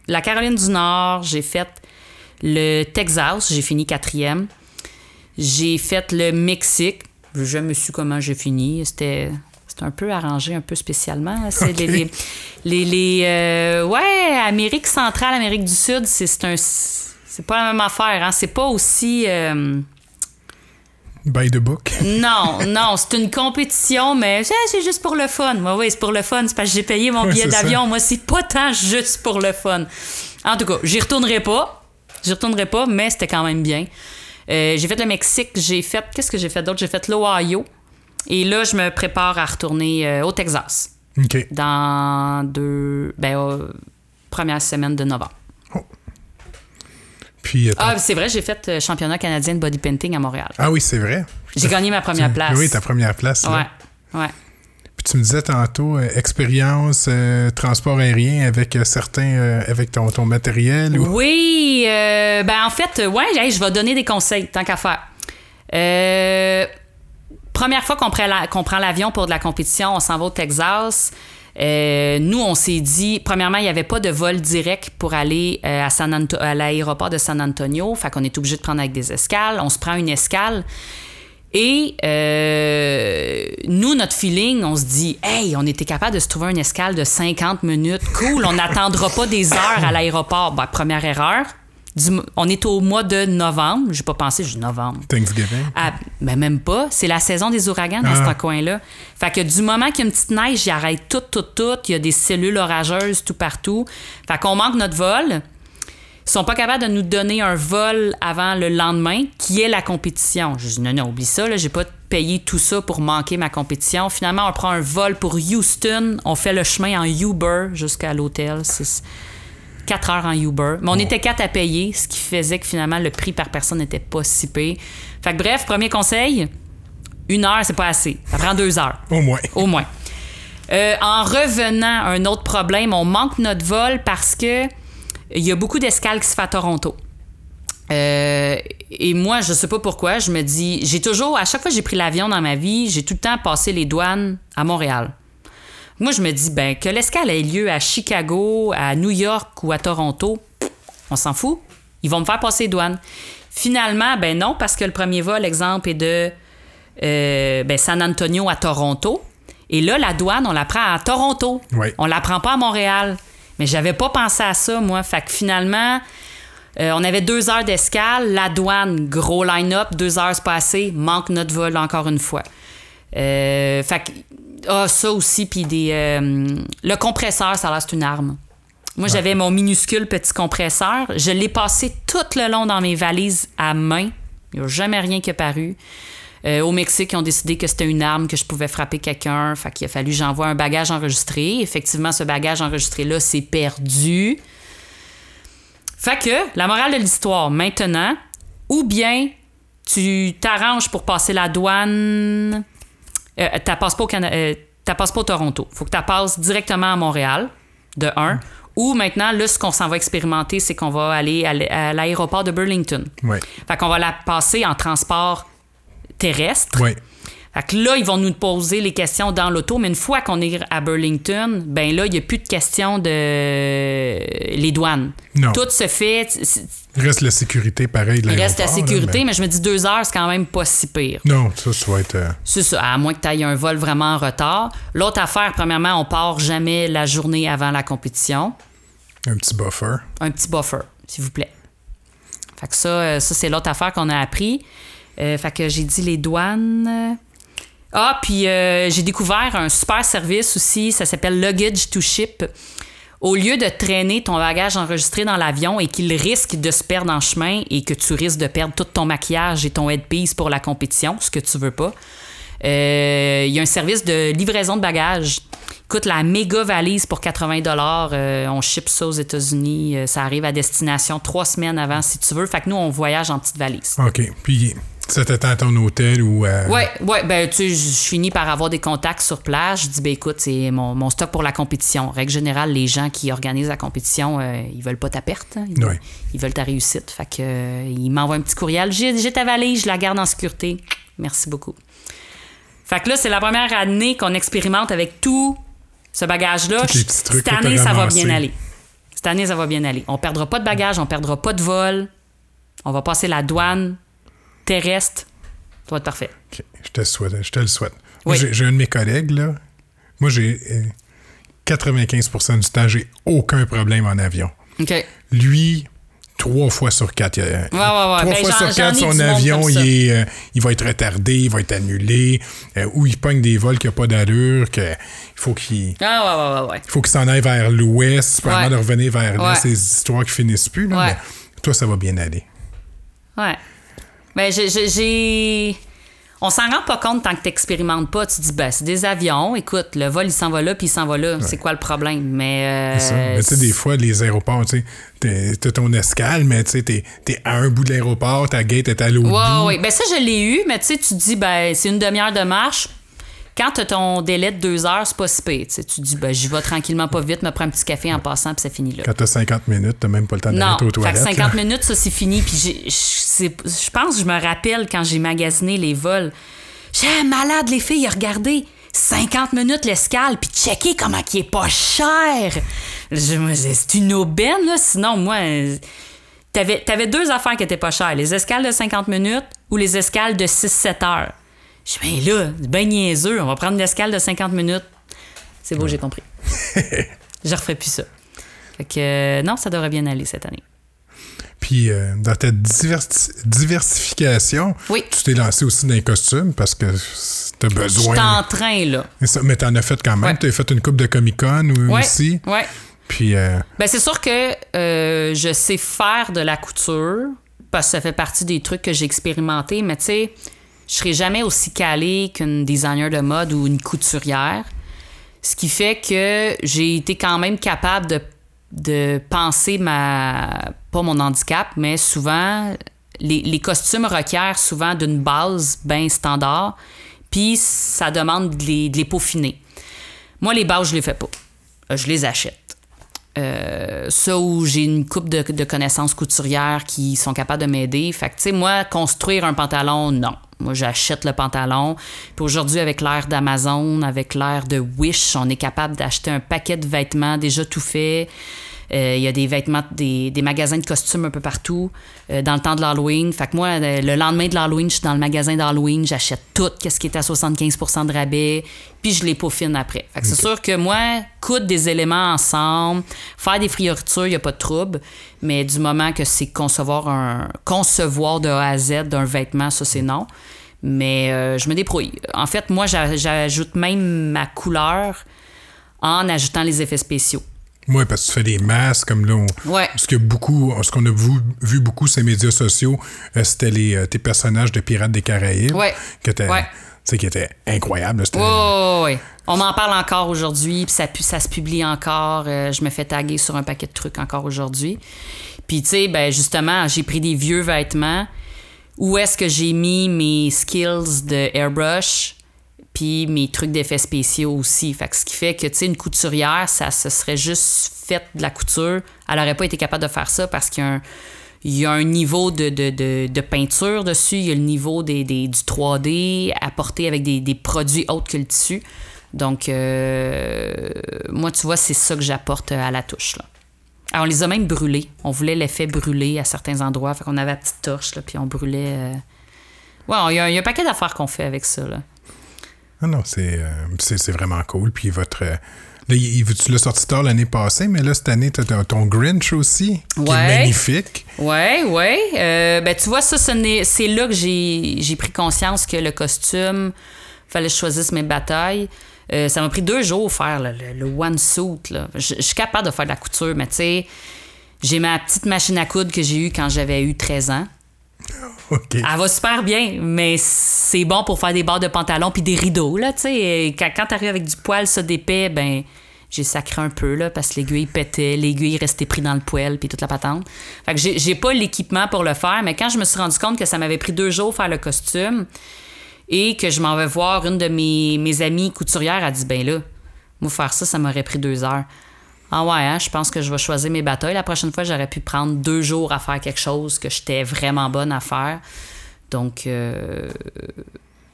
la Caroline du Nord, j'ai fait le Texas, j'ai fini quatrième. J'ai fait le Mexique, j'ai jamais su comment j'ai fini. C'était un peu arrangé, un peu spécialement. C'est les, les, les- les, euh, ouais, Amérique centrale, Amérique du Sud, c'est un c'est pas la même affaire. Hein? C'est pas aussi euh, By the book. non, non, c'est une compétition, mais c'est c'est juste pour le fun. Moi, oui, c'est pour le fun. C'est parce que j'ai payé mon Ouais, billet d'avion. Moi, c'est pas tant juste pour le fun. En tout cas, j'y retournerai pas. J'y retournerai pas, mais c'était quand même bien. Euh, j'ai fait le Mexique. J'ai fait. Qu'est-ce que j'ai fait d'autre? J'ai fait l'Ohio. Et là, je me prépare à retourner euh, au Texas OK. dans deux. Ben, euh, première semaine de novembre. Puis, attends. Ah, c'est vrai, j'ai fait euh, championnat canadien de body painting à Montréal. Ah oui, c'est vrai. J'ai gagné ma première place. Oui, ta première place. là. Ouais, ouais. Puis tu me disais tantôt, euh, expérience, euh, transport aérien avec euh, certains, euh, avec ton, ton matériel. Ou... Oui, euh, ben en fait, euh, ouais, hey, je vais donner des conseils, tant qu'à faire. Euh, première fois qu'on prend la- qu'on prend l'avion pour de la compétition, on s'en va au Texas. Euh, nous, on s'est dit, premièrement, il n'y avait pas de vol direct pour aller euh, à, San à l'aéroport de San Antonio. Fait qu'on est obligé de prendre avec des escales. On se prend une escale. Et euh, nous, notre feeling, on se dit, hey, on était capable de se trouver une escale de 50 minutes. Cool, on n'attendra pas des heures à l'aéroport. Ben, première erreur. Du- on est au mois de novembre. J'ai pas pensé, dit novembre. Thanksgiving. Ah, ben même pas. C'est la saison des ouragans dans Ah. ce coin-là. Fait que du moment qu'il y a une petite neige, il arrête tout, tout, tout. Il y a des cellules orageuses tout partout. Fait qu'on manque notre vol. Ils sont pas capables de nous donner un vol avant le lendemain, qui est la compétition. Je dis non, non, oublie ça, là, j'ai pas payé tout ça pour manquer ma compétition. Finalement, on prend un vol pour Houston. On fait le chemin en Uber jusqu'à l'hôtel. C'est 4 heures en Uber. Mais on était quatre à payer, ce qui faisait que finalement, le prix par personne n'était pas si payé. Fait que bref, premier conseil, une heure, c'est pas assez. Ça prend deux heures. Au moins. Au moins. Euh, en revenant, un autre problème, on manque notre vol parce que il y a beaucoup d'escales qui se fait à Toronto. Euh, et moi, je sais pas pourquoi, je me dis, j'ai toujours, à chaque fois que j'ai pris l'avion dans ma vie, j'ai tout le temps passé les douanes à Montréal. Moi, je me dis, ben, que l'escale ait lieu à Chicago, à New York ou à Toronto, on s'en fout. Ils vont me faire passer les douanes. Finalement, ben non, parce que le premier vol, exemple, est de euh, ben, San Antonio à Toronto. Et là, la douane, on la prend à Toronto. Oui. On la prend pas à Montréal. Mais j'avais pas pensé à ça, moi. Fait que finalement, euh, on avait deux heures d'escale. La douane, gros line-up, deux heures c'est pas assez. Manque notre vol encore une fois. Euh, fait que, ah, ça aussi, puis des. euh, le compresseur, ça a l'air c'est une arme. Moi, j'avais mon minuscule petit compresseur. Je l'ai passé tout le long dans mes valises à main. Il n'y a jamais rien qui est paru. Euh, au Mexique, ils ont décidé que c'était une arme, que je pouvais frapper quelqu'un. Fait qu'il a fallu que j'envoie un bagage enregistré. Effectivement, ce bagage enregistré-là s'est perdu. Fait que, la morale de l'histoire, maintenant, ou bien tu t'arranges pour passer la douane. Euh, tu passes pas au Cana- euh, passes pas au Toronto. Faut que tu passes directement à Montréal, de un. Ou maintenant, là, ce qu'on s'en va expérimenter, c'est qu'on va aller à l'aéroport de Burlington. Oui. Fait qu'on va la passer en transport terrestre. Oui. Fait que là, ils vont nous poser les questions dans l'auto, mais une fois qu'on est à Burlington, ben là, il n'y a plus de questions de les douanes. Non. Tout se fait. Il reste la sécurité pareil de Il reste la là, sécurité, mais- mais je me dis deux heures, c'est quand même pas si pire. Non, ça, ça va être. euh, C'est ça, à moins que tu ailles un vol vraiment en retard. L'autre affaire, premièrement, on part jamais la journée avant la compétition. un petit buffer. Un petit buffer, s'il vous plaît. Fait que ça, euh, ça c'est l'autre affaire qu'on a appris. Euh, fait que j'ai dit les douanes. Ah, puis euh, j'ai découvert un super service aussi, ça s'appelle Luggage to Ship. Au lieu de traîner ton bagage enregistré dans l'avion et qu'il risque de se perdre en chemin et que tu risques de perdre tout ton maquillage et ton headpiece pour la compétition, ce que tu veux pas, euh, il y a un service de livraison de bagages. Écoute, la méga valise pour 80 euh, on ship ça aux États-Unis. ça arrive à destination trois semaines avant, si tu veux. Fait que nous, on voyage en petite valise. OK. Puis, ça à ton hôtel ou. euh, Ouais, ouais, ben tu sais, je finis par avoir des contacts sur place. Je dis, ben écoute, c'est mon, mon stock pour la compétition. Règle générale, les gens qui organisent la compétition, euh, ils veulent pas ta perte. hein. Ils, Ouais. ils veulent ta réussite. Fait que, euh, ils m'envoient un petit courriel. J'ai j'ai ta valise, je la garde en sécurité. Merci beaucoup. Fait que là, c'est la première année qu'on expérimente avec tout ce bagage-là. Cette année, ça va bien aller. Cette année, ça va bien aller. On perdra pas de bagages, on perdra pas de vol. On va passer la douane terrestre. Ça va être parfait. Je te, souhaite, je te le souhaite. Moi, Oui. j'ai un de mes collègues, là. Moi, j'ai. euh, 95% du temps, j'ai aucun problème en avion. Lui, trois fois sur quatre. ouais. Trois Ben, fois sur quatre, son avion, il, est, euh, il va être retardé, il va être annulé, euh, ou il pogne des vols qui n'ont pas d'allure, que il faut qu'il Ah, ouais, ouais, ouais, ouais. il faut qu'il s'en aille vers l'ouest, pour avant de revenir vers l'est, ces histoires qui finissent plus. Là, Ouais. mais toi, ça va bien aller. Ouais. Ben, j'ai-. On s'en rend pas compte tant que t'expérimentes pas. Tu dis, ben, c'est des avions. Écoute, le vol, il s'en va là, puis il s'en va là. C'est quoi le problème? Mais. euh, C'est ça. Mais tu sais, des fois, les aéroports, tu sais, t'es- t'as ton escale, mais tu sais, t'es t'es à un bout de l'aéroport, ta gate est à l'autre Ouais, bout. ouais. Ben, ça, je l'ai eu, mais tu sais, tu te dis, ben, c'est une demi-heure de marche. Quand t'as ton délai de deux heures, c'est pas si pire. Tu tu te dis, ben, j'y vais tranquillement pas vite, me prends un petit café en passant, puis ça finit là. Quand t'as 50 minutes, t'as même pas le temps d'aller aux toilettes. que 50 là. minutes, ça c'est fini. Puis je pense, je me rappelle quand j'ai magasiné les vols. J'ai malade, les filles, regardez. 50 minutes l'escale, puis checker comment qui est pas cher. C'est une aubaine, là. Sinon, moi, t'avais avais deux affaires qui étaient pas chères. Les escales de 50 minutes ou les escales de 6-7 heures. Je dis, ben là, bien niaiseux. On va prendre l'escale de 50 minutes. C'est beau, j'ai compris. je referai plus ça. Fait que, euh, non, ça devrait bien aller cette année. Puis euh, dans ta diversi- diversification, Oui. tu t'es lancé aussi dans les costumes parce que t'as Je besoin. suis en train, là. Mais ça- Mais t'en as fait quand même. Ouais. T'as fait une coupe de Comic-Con ou- Ouais. aussi. Ouais. Puis euh, Ben, c'est sûr que euh, je sais faire de la couture parce que ça fait partie des trucs que j'ai expérimenté, mais tu sais, je serai jamais aussi calée qu'une designer de mode ou une couturière. Ce qui fait que j'ai été quand même capable de, de penser ma. pas mon handicap, mais souvent, les, costumes requièrent souvent d'une base bien standard, puis ça demande de les, de les peaufiner. Moi, les bases, je les fais pas. Euh, Je les achète. Euh, ça où j'ai une coupe de, connaissances couturières qui sont capables de m'aider. Fait que, tu sais, moi, construire un pantalon, non. Moi, j'achète le pantalon. Puis aujourd'hui, avec l'ère d'Amazon, avec l'ère de Wish, on est capable d'acheter un paquet de vêtements déjà tout fait. Euh, Il y a des vêtements, des, des magasins de costumes un peu partout euh, dans le temps de l'Halloween. Fait que moi, euh, le lendemain de l'Halloween, je suis dans le magasin d'Halloween, j'achète tout, qu'est-ce qui est à 75% de rabais, puis je les peaufine après. Fait que c'est sûr que moi, coudre des éléments ensemble, faire des frioritures, il n'y a pas de trouble, mais du moment que c'est concevoir un concevoir de A à Z d'un vêtement, ça c'est non. Mais euh, je me débrouille. En fait, moi, j'a- j'ajoute même ma couleur en ajoutant les effets spéciaux. Moi, parce que tu fais des masques, comme là, on- Ouais. ce que beaucoup, ce qu'on a vu, vu beaucoup sur les médias sociaux, euh, c'était les euh, tes personnages de Pirates des Caraïbes. Ouais. Que Ouais. qui étaient incroyables. là, c'était- Ouais, ouais, ouais. On m'en parle encore aujourd'hui, puis ça, ça se publie encore. Euh, je me fais taguer sur un paquet de trucs encore aujourd'hui. Puis, tu sais, ben, justement, j'ai pris des vieux vêtements. Où est-ce que j'ai mis mes skills de airbrush, mes trucs d'effets spéciaux aussi. Fait que ce qui fait que, tu sais, une couturière, ça se serait juste fait de la couture. Elle n'aurait pas été capable de faire ça parce qu'il y a un, niveau de, peinture dessus, il y a le niveau du 3D apporté avec des, produits autres que le tissu. Donc, euh, moi, tu vois, c'est ça que j'apporte à la touche. Là. Alors, on les a même brûlés. On voulait l'effet brûlé à certains endroits. Fait qu'on avait la petite torche, là, puis on brûlait. euh, Ouais, il y, y a un paquet d'affaires qu'on fait avec ça. Là. Ah non, c'est, euh, c'est, vraiment cool. Puis votre. euh, là, il- tu l'as sorti tard l'année passée, mais là, cette année, tu as ton Grinch aussi, qui est magnifique. Ouais, ouais. Euh, ben, tu vois, ça, ce c'est là que j'ai pris conscience que le costume, fallait que je choisisse mes batailles. Ça m'a pris deux jours faire là, le, le one suit. là. Je je suis capable de faire de la couture, mais tu sais, j'ai ma petite machine à coudre que j'ai eue quand j'avais eu 13 ans. Elle va super bien, mais c'est bon pour faire des barres de pantalon puis des rideaux, là, tu sais. Quand, t'arrives avec du poil, ça d'épais, ben j'ai sacré un peu, là, parce que l'aiguille pétait, l'aiguille restait pris dans le poêle, puis toute la patente. Fait que j'ai j'ai pas l'équipement pour le faire, mais quand je me suis rendu compte que ça m'avait pris deux jours faire le costume et que je m'en vais voir une de mes, mes amies couturières, a dit, ben là, moi, faire ça, ça m'aurait pris deux heures. Ah ouais, hein, je pense que je vais choisir mes batailles. La prochaine fois, j'aurais pu prendre deux jours à faire quelque chose que j'étais vraiment bonne à faire. Donc, euh,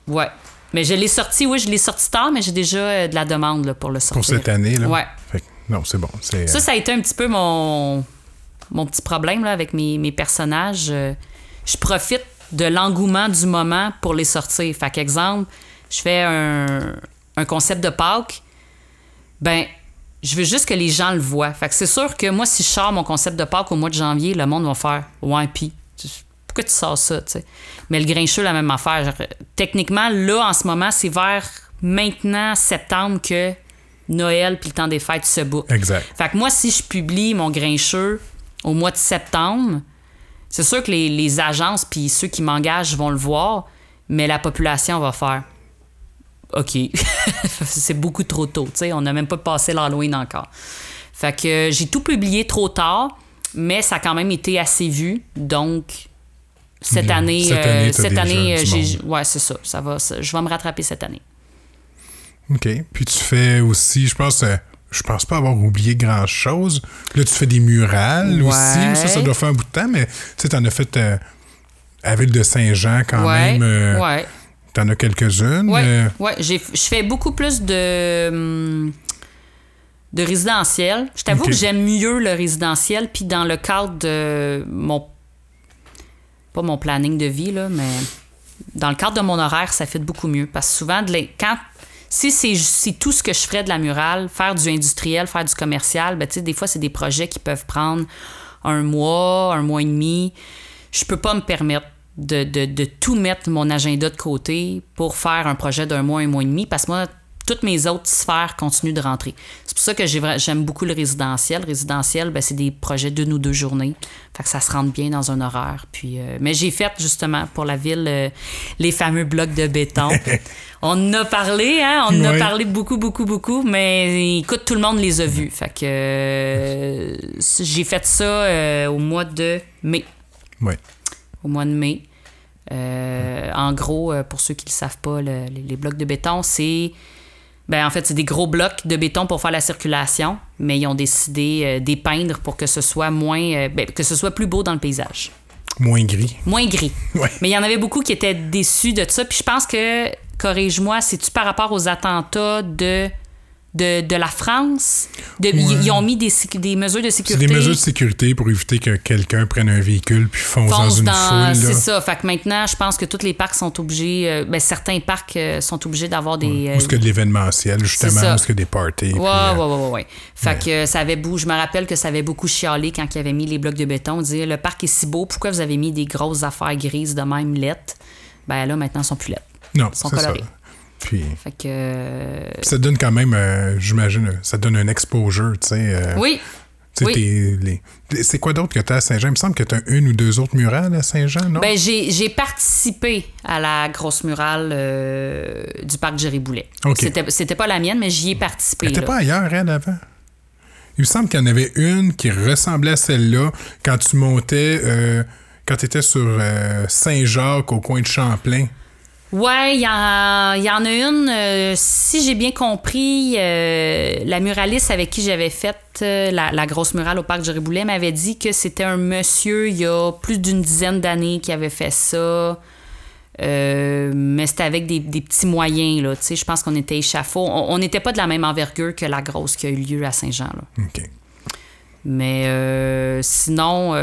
ouais. Mais je l'ai sorti, oui, je l'ai sorti tard, mais j'ai déjà euh, de la demande là, pour le sortir. Pour cette année, là? Ouais. Fait que, non, c'est bon. Ça, ça a été un petit peu mon, mon petit problème là, avec mes, mes personnages. Euh, Je profite de l'engouement du moment pour les sortir. Fait qu'exemple, je fais un, un concept de Pâques, ben, je veux juste que les gens le voient. Fait que c'est sûr que moi, si je sors mon concept de Pâques au mois de janvier, le monde va faire Ouais, pis, pourquoi tu sors ça, tu sais? Mais le grincheux, la même affaire. Genre, techniquement, là, en ce moment, c'est vers maintenant, septembre, que Noël puis le temps des fêtes se boucle. Exact. Fait que moi, si je publie mon grincheux au mois de septembre, c'est sûr que les, les agences puis ceux qui m'engagent vont le voir, mais la population va faire OK. c'est beaucoup trop tôt, tu sais. On n'a même pas passé l'Halloween encore. Fait que j'ai tout publié trop tard, mais ça a quand même été assez vu. Donc, cette année, Cette euh, année, cette euh, j'ai, ouais, c'est ça. Ça va, ça- je vais me rattraper cette année. OK. Puis tu fais aussi, je pense, euh, je pense pas avoir oublié grand-chose. Là, tu fais des murales Ouais. aussi. Ça, ça doit faire un bout de temps, mais tu sais, t'en as fait euh, à ville de Saint-Jean quand ouais, même. euh, ouais. T'en as quelques-unes. Ouais, euh, ouais, je fais beaucoup plus de, hum, de résidentiel. Je t'avoue que j'aime mieux le résidentiel, puis dans le cadre de mon. Pas mon planning de vie, là, mais dans le cadre de mon horaire, ça fait beaucoup mieux. Parce que souvent, de les- quand. Si c'est tout ce que je ferais de la murale, faire du industriel, faire du commercial, ben, tu sais, des fois, c'est des projets qui peuvent prendre un mois, un mois et demi. Je peux pas me permettre de, de- de tout mettre mon agenda de côté pour faire un projet d'un mois, un mois et demi, parce que moi, toutes mes autres sphères continuent de rentrer. C'est pour ça que j'aime beaucoup le résidentiel. Le résidentiel, ben, c'est des projets d'une ou deux journées. Fait que ça se rentre bien dans un horaire. Puis, euh, mais j'ai fait justement pour la ville euh, les fameux blocs de béton. On en a parlé, hein? On en a parlé beaucoup, beaucoup, beaucoup, mais écoute, tout le monde les a vus. Fait que euh, j'ai fait ça au mois de mai ouais. Au mois de mai. Euh, en gros, euh, pour ceux qui ne le savent pas, le- les, les blocs de béton, c'est. Ben, en fait, c'est des gros blocs de béton pour faire la circulation, mais ils ont décidé euh, d'épeindre pour que ce soit moins. euh, ben, que ce soit plus beau dans le paysage. Moins gris. Moins gris. Ouais. Mais il y en avait beaucoup qui étaient déçus de ça. Puis je pense que, corrige-moi, c'est-tu par rapport aux attentats de, de, de la France? De- ils- Ouais. Ils ont mis des, mesures de C'est sécurité. des mesures de sécurité pour éviter que quelqu'un prenne un véhicule puis fonce, dans une dans- foule. C'est ça. Fait que maintenant, je pense que tous les parcs sont obligés. euh, ben, certains parcs euh, sont obligés d'avoir des. Ou est-ce que de l'événementiel, justement, ou est-ce que des parties. Ouais, puis, ouais, euh, ouais, ouais, ouais. Fait que euh, ça avait beau, je me rappelle que ça avait beaucoup chialé quand ils avaient mis les blocs de béton. Dire le parc est si beau, pourquoi vous avez mis des grosses affaires grises de même lettres? Ben là, maintenant, elles sont plus lettres. Non, sont c'est ça. Puis, Fait que. euh, puis ça donne quand même, euh, j'imagine, euh, ça donne un exposure, tu sais. euh, Oui, C'est quoi d'autre que tu as à Saint-Jean? Il me semble que tu as une ou deux autres murales à Saint-Jean, non? Ben, j'ai participé à la grosse murale euh, du parc Jerry Boulet. OK. C'était pas la mienne, mais j'y ai participé. Là. pas ailleurs, elle, avant? Il me semble qu'il y en avait une qui ressemblait à celle-là quand tu montais, euh, quand tu étais sur euh, Saint-Jacques, au coin de Champlain. Ouais, il y, y en a une. euh, si j'ai bien compris, euh, la muraliste avec qui j'avais fait euh, la, la grosse murale au parc Jerry Boulet m'avait dit que c'était un monsieur il y a plus d'une dizaine d'années qui avait fait ça. Euh, mais c'était avec des, des petits moyens, là. Je pense qu'on était échafaud. On n'était pas de la même envergure que la grosse qui a eu lieu à Saint-Jean. OK. Mais euh, sinon,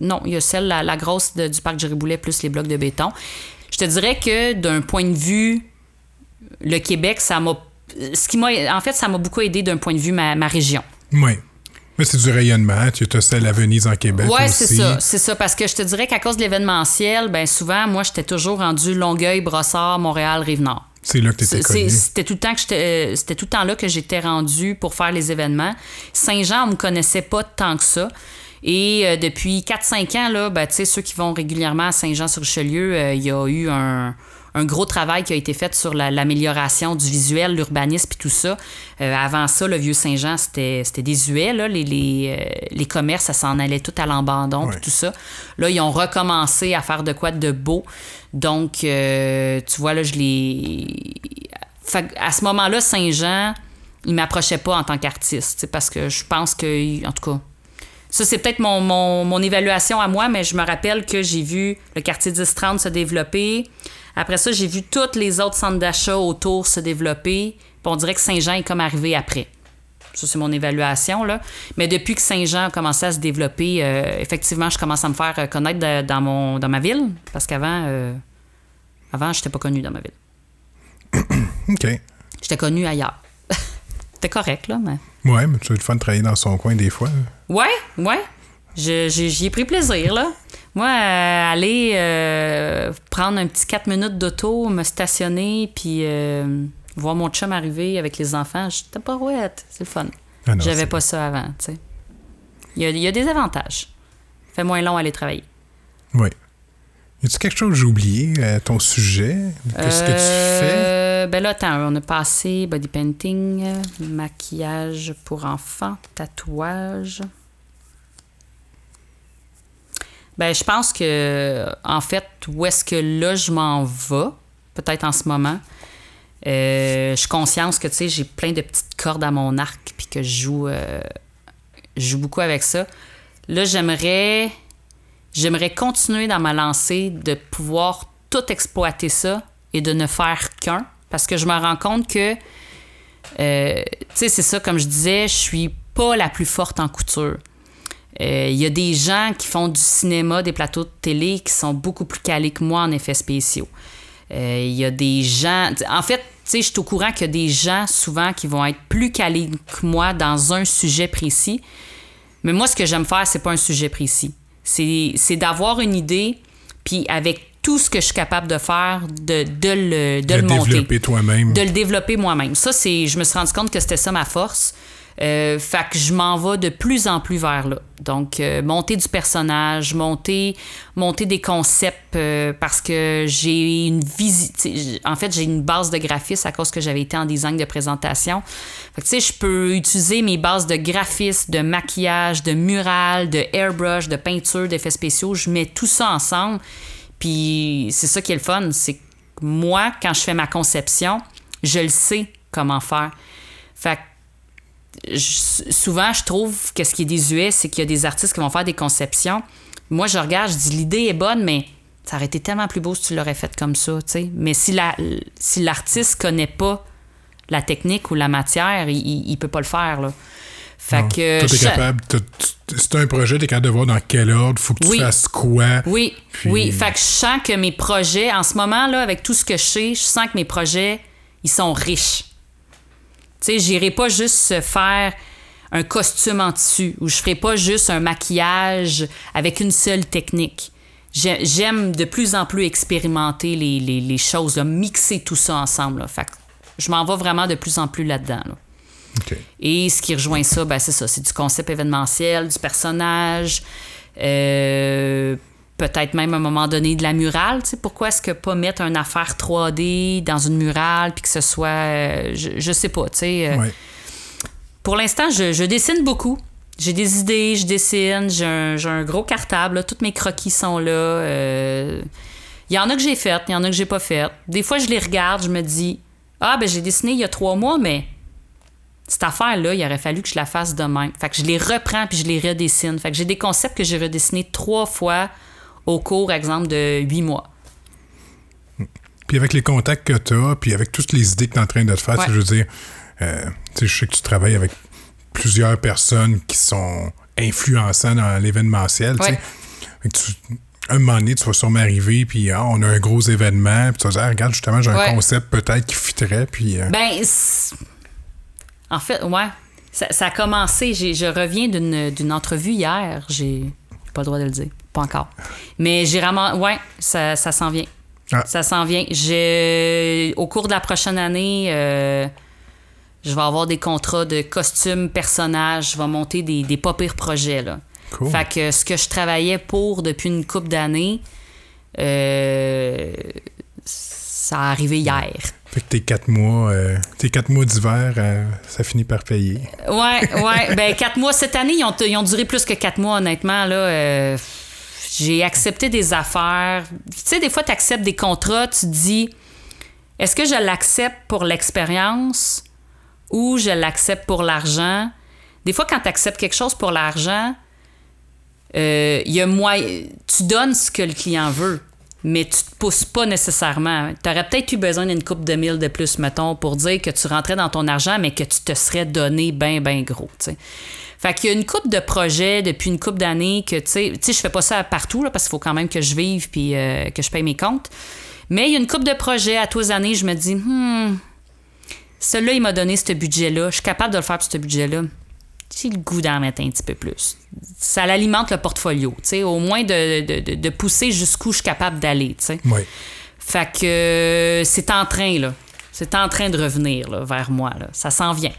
non, il y a celle, la, la grosse de- du parc Jerry Boulet plus les blocs de béton. Je te dirais que d'un point de vue, le Québec, ça m'a. Ce qui m'a. En fait, ça m'a beaucoup aidé d'un point de vue ma, ma région. Oui. Mais c'est du rayonnement. Tu as celle à Venise en Québec aussi. c'est ça, c'est ça. Parce que je te dirais qu'à cause de l'événementiel, ben souvent, moi, j'étais toujours rendu Longueuil, Brossard, Montréal, Rive-Nord. C'est là que tu étais. C'était tout le temps que j'étais, euh, c'était tout le temps là que j'étais rendu pour faire les événements. Saint-Jean, on me connaissait pas tant que ça. Et euh, depuis 4-5 ans, là, ben, ceux qui vont régulièrement à Saint-Jean-sur-Richelieu, euh, il y a eu un, un, gros travail qui a été fait sur l'amélioration du visuel, l'urbanisme et tout ça. Euh, avant ça, le vieux Saint-Jean, c'était désuet. Là. Les, les, les, commerces, ça s'en allait tout à l'abandon et tout ça. Là, ils ont recommencé à faire de quoi de beau. Donc, tu vois, là, je les... À ce moment-là, Saint-Jean, il m'approchait pas en tant qu'artiste, parce que je pense que, en tout cas, ça, c'est peut-être mon, mon, évaluation à moi, mais je me rappelle que j'ai vu le quartier 10-30 se développer. Après ça, j'ai vu tous les autres centres d'achat autour se développer. Puis on dirait que Saint-Jean est comme arrivé après. Ça, c'est mon évaluation. Là. Mais depuis que Saint-Jean a commencé à se développer, euh, effectivement, je commence à me faire connaître dans, mon, dans ma ville. Parce qu'avant, euh, avant, je n'étais pas connu dans ma ville. OK. J'étais connu ailleurs. C'était correct, là, mais. Ouais, mais tu as le fun de travailler dans son coin des fois. Ouais, ouais. J'y ai pris plaisir, là. Moi, euh, aller euh, prendre un petit 4 minutes d'auto, me stationner, puis euh, voir mon chum arriver avec les enfants, j'étais pas ouais, c'est le fun. Ah J'avais pas ça avant, tu sais. Il y a, y a, des avantages. Fait moins long aller travailler. Oui. Y a-tu quelque chose que j'ai oublié, ton sujet? Qu'est-ce que tu fais? Euh, ben là, attends, on a passé body painting, maquillage pour enfants, tatouage. Ben, je pense que, en fait, où est-ce que là, je m'en vais, peut-être en ce moment, euh, je suis consciente que, tu sais, j'ai plein de petites cordes à mon arc, puis que je joue, euh, je joue beaucoup avec ça. Là, j'aimerais, j'aimerais continuer dans ma lancée de pouvoir tout exploiter ça et de ne faire qu'un. Parce que je me rends compte que, euh, tu sais, c'est ça, comme je disais, je suis pas la plus forte en couture. Il euh, y a des gens qui font du cinéma, des plateaux de télé, qui sont beaucoup plus calés que moi en effets spéciaux. Il euh, y a des gens. En fait, tu sais, je suis au courant qu'il y a des gens souvent qui vont être plus calés que moi dans un sujet précis. Mais moi, ce que j'aime faire, c'est pas un sujet précis. C'est d'avoir une idée, puis avec tout ce que je suis capable de faire, de, de le, de, de le monter. développer toi-même. De le développer moi-même. Ça, c'est, je me suis rendu compte que c'était ça ma force. Euh, fait que je m'en vais de plus en plus vers là. Donc, euh, monter du personnage, monter, monter des concepts euh, parce que j'ai une visite. En fait, j'ai une base de graphisme à cause que j'avais été en design de présentation. Fait que, tu sais, je peux utiliser mes bases de graphisme, de maquillage, de mural, de airbrush, de peinture, d'effets spéciaux. Je mets tout ça ensemble puis c'est ça qui est le fun, c'est que moi, quand je fais ma conception, je le sais comment faire. Fait que souvent, je trouve que ce qui est désuet, c'est qu'il y a des artistes qui vont faire des conceptions. Moi, je regarde, je dis l'idée est bonne, mais ça aurait été tellement plus beau si tu l'aurais fait comme ça, tu sais. Mais si la si l'artiste connaît pas la technique ou la matière, il, il peut pas le faire, là. Fait que. Toi, capable. C'est un projet, t'es capable de voir dans quel ordre, faut que tu fasses quoi. Oui, oui. Fait que je sens que mes projets, en ce moment, là, avec tout ce que je sais, je sens que mes projets, ils sont riches. Tu sais, j'irai pas juste faire un costume en tissu ou je ferai pas juste un maquillage avec une seule technique. J'aime de plus en plus expérimenter les, les, les choses, mixer tout ça ensemble. Fait que je m'en vais vraiment de plus en plus là-dedans. là et ce qui rejoint ça, ben, c'est ça, c'est du concept événementiel, du personnage, euh, peut-être même à un moment donné de la murale. Pourquoi est-ce que pas mettre une affaire 3D dans une murale puis que ce soit. Euh, je, sais pas, tu sais. Euh. Pour l'instant, je, dessine beaucoup. J'ai des idées, je dessine, j'ai un, gros cartable, tous mes croquis sont là. Il y en a que j'ai fait, il y en a que j'ai pas fait. Des fois, je les regarde, je me dis Ah, ben j'ai dessiné il y a trois mois, mais cette affaire-là, il aurait fallu que je la fasse de même. Fait que je les reprends puis je les redessine. Fait que j'ai des concepts que j'ai redessinés trois fois au cours, exemple, de huit mois. Puis avec les contacts que tu as, puis avec toutes les idées que tu es en train de te faire, je veux dire, euh, je sais que tu travailles avec plusieurs personnes qui sont influençantes dans l'événementiel. Ouais. un moment donné, tu vas sûrement arriver, puis ah, on a un gros événement, puis tu vas dire, ah, regarde, justement, j'ai un concept peut-être qui fitterait, puis... Euh, ben, en fait, ouais. Ça, a commencé. Je reviens d'une entrevue hier. J'ai pas le droit de le dire. Pas encore. Mais j'ai vraiment. Ouais, ça, ça s'en vient. Ah. Ça s'en vient. Au cours de la prochaine année, euh, je vais avoir des contrats de costumes, personnages. Je vais monter des, des pas pires projets. Là. Cool. Fait que ce que je travaillais pour depuis une couple d'années, euh, ça a arrivé hier. Fait que tes quatre mois, euh, tes quatre mois d'hiver, euh, ça finit par payer. Ouais, ouais. ben, quatre mois cette année, ils ont, ils ont duré plus que quatre mois, honnêtement. Là, euh, j'ai accepté des affaires. Tu sais, des fois, tu acceptes des contrats, tu te dis est-ce que je l'accepte pour l'expérience ou je l'accepte pour l'argent? Des fois, quand tu acceptes quelque chose pour l'argent, il y a moyen. Tu donnes ce que le client veut, mais tu te pousses pas nécessairement. Tu aurais peut-être eu besoin d'une coupe de mille de plus, mettons, pour dire que tu rentrais dans ton argent, mais que tu te serais donné bien, bien gros. Fait qu'il y a une coupe de projets depuis une coupe d'années que, tu sais, tu sais, je fais pas ça partout, là, parce qu'il faut quand même que je vive puis euh, que je paye mes comptes. Mais il y a une coupe de projets à tous les années, je me dis, hmm, celui-là, il m'a donné ce budget-là. Je suis capable de le faire pour ce budget-là. J'ai le goût d'en mettre un petit peu plus. Ça l'alimente le portfolio, tu sais, au moins de, de- de- pousser jusqu'où je suis capable d'aller, tu sais. Oui. Fait que euh, c'est en train, là. C'est en train de revenir, là, vers moi, là. Ça s'en vient.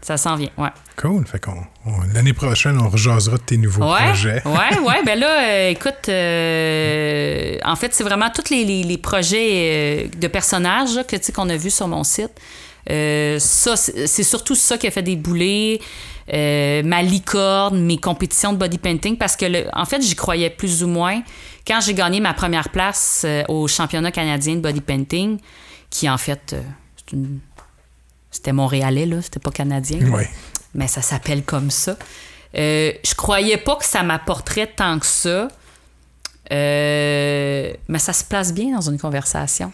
Ça s'en vient, ouais. Cool. Fait qu'on on- l'année prochaine, on rejasera de tes nouveaux Ouais, projets. ouais, ouais. Ben là, euh, écoute, euh, en fait, c'est vraiment tous les, les- les projets euh, de personnages là, que tu sais qu'on a vus sur mon site. Ça, c'est c'est surtout ça qui a fait des boulets, euh, ma licorne, mes compétitions de body painting, parce que, le- en fait, j'y croyais plus ou moins. Quand j'ai gagné ma première place euh, au championnat canadien de body painting, qui en fait, euh, une- c'était montréalais, là, c'était pas canadien. Oui. mais ça s'appelle comme ça. Je croyais pas que ça m'apporterait tant que ça. Mais ça se place bien dans une conversation.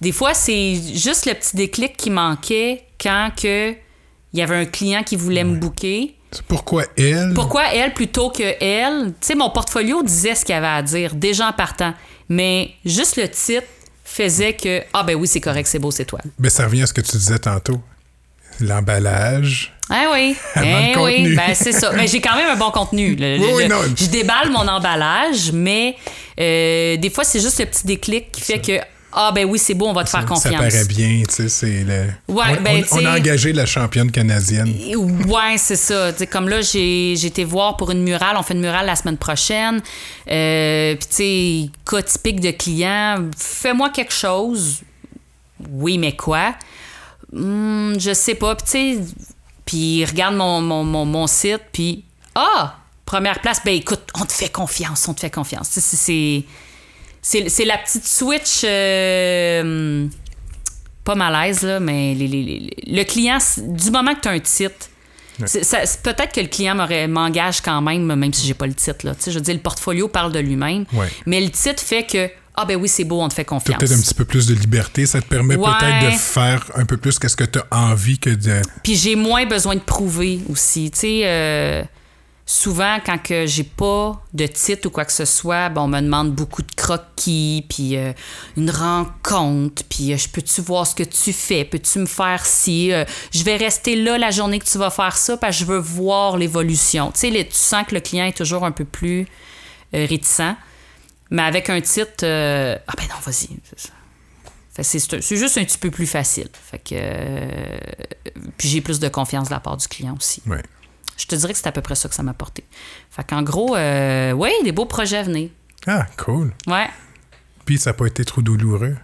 Des fois, c'est juste le petit déclic qui manquait quand que il y avait un client qui voulait me booker. Pourquoi elle? Pourquoi elle plutôt que elle? Tu sais, mon portfolio disait ce qu'il y avait à dire, déjà en partant. Mais juste le titre faisait que, ah ben oui, c'est correct, c'est beau, c'est toi. Ben, ça revient à ce que tu disais tantôt. L'emballage. Ah oui, eh oui, ben c'est ça. Mais j'ai quand même un bon contenu. Le- Oui, le- oui, non. Je déballe mon emballage, mais euh, des fois c'est juste le petit déclic qui fait que ah ben oui c'est beau, on va te faire Ça confiance. paraît bien, tu sais, c'est le... Ouais, on, ben, on- on tu a engagé la championne canadienne. Ouais, c'est ça. Comme là, j'ai été voir pour une murale. On fait une murale la semaine prochaine. Euh, Puis, tu sais, cas typique de client, fais-moi quelque chose. Oui, mais quoi? Hmm, je sais pas. Puis, tu sais, puis regarde mon, mon, mon, mon site, puis ah, première place, ben écoute, on te fait confiance, on te fait confiance. C'est- c'est la petite switch euh, pas malaise là, mais les- les- les- le client du moment que tu as un titre peut-être que le client m'engage quand même, même si j'ai pas le titre. Là. Je veux dire, le portfolio parle de lui-même. Mais le titre fait que, ah ben oui, c'est beau, on te fait confiance. peut-être un petit peu plus de liberté. Ça te permet Ouais. peut-être de faire un peu plus qu'est-ce que tu as envie que de... Puis j'ai moins besoin de prouver aussi. Tu sais, euh, souvent, quand que j'ai pas de titre ou quoi que ce soit, ben, on me demande beaucoup de croquis, puis euh, une rencontre, puis euh, je peux-tu voir ce que tu fais? Peux-tu me faire ci? Euh, je vais rester là la journée que tu vas faire ça parce que je veux voir l'évolution. Tu sais, tu sens que le client est toujours un peu plus réticent. Mais avec un titre, ah ben non, vas-y. c'est juste un petit peu plus facile. Fait que, puis j'ai plus de confiance de la part du client aussi. Je te dirais que c'est à peu près ça que ça m'a apporté. Fait qu'en gros, euh, oui, des beaux projets à venir. Ah, cool. Ouais. Puis ça n'a pas été trop douloureux?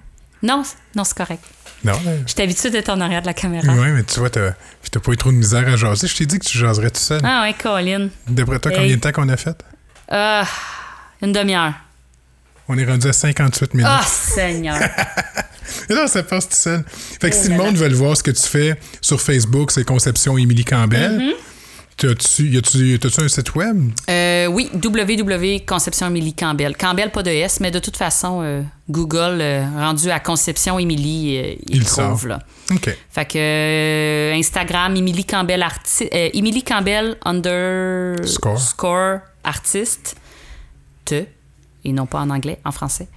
Non, non, c'est correct. Non, mais... Suis habituée d'être en arrière de la caméra. Ouais, mais tu vois, t'as pas eu trop de misère à jaser. Je t'ai dit que tu jaserais tout seul. Ah ouais, Colin. D'après toi, Hey. combien de temps qu'on a fait? Euh, une demi-heure. On est rendu à 58 minutes. Ah, Seigneur. Mais non, ça passe tout seul. Fait que Oh si le là monde veut le voir, ce que tu fais sur Facebook, c'est Conception Émilie Campbell. Mm-hmm. T'as-tu un site web? Euh, oui, Émilie Campbell. Campbell, pas de S, mais de toute façon, euh, Google, euh, rendu à Conception Émilie, euh, il, trouve, sort. là. OK. Fait que Instagram, Émilie Campbell, arti Émilie Campbell underscore Score. artiste, te, et non pas en anglais, en français.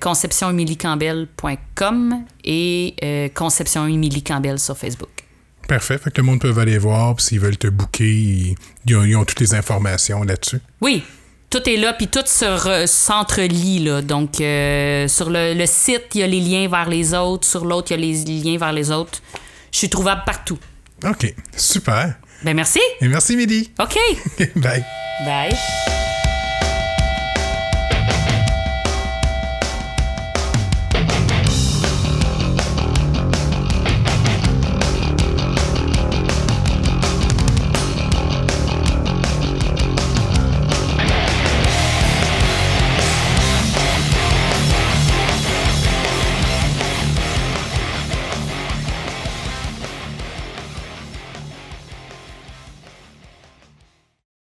Conceptionemiliecampbell.com et Conception Émilie Campbell sur Facebook. Parfait. Fait que le monde peut aller voir. Puis s'ils veulent te booker, ils, ils ont, ils ont toutes les informations là-dessus. Oui, tout est là, puis tout se s'entrelie. Là. Donc, euh, sur le, le site, il y a les liens vers les autres. Sur l'autre, il y a les liens vers les autres. Je suis trouvable partout. OK. Super. Ben merci. Et merci, Midi. OK. Bye. Bye.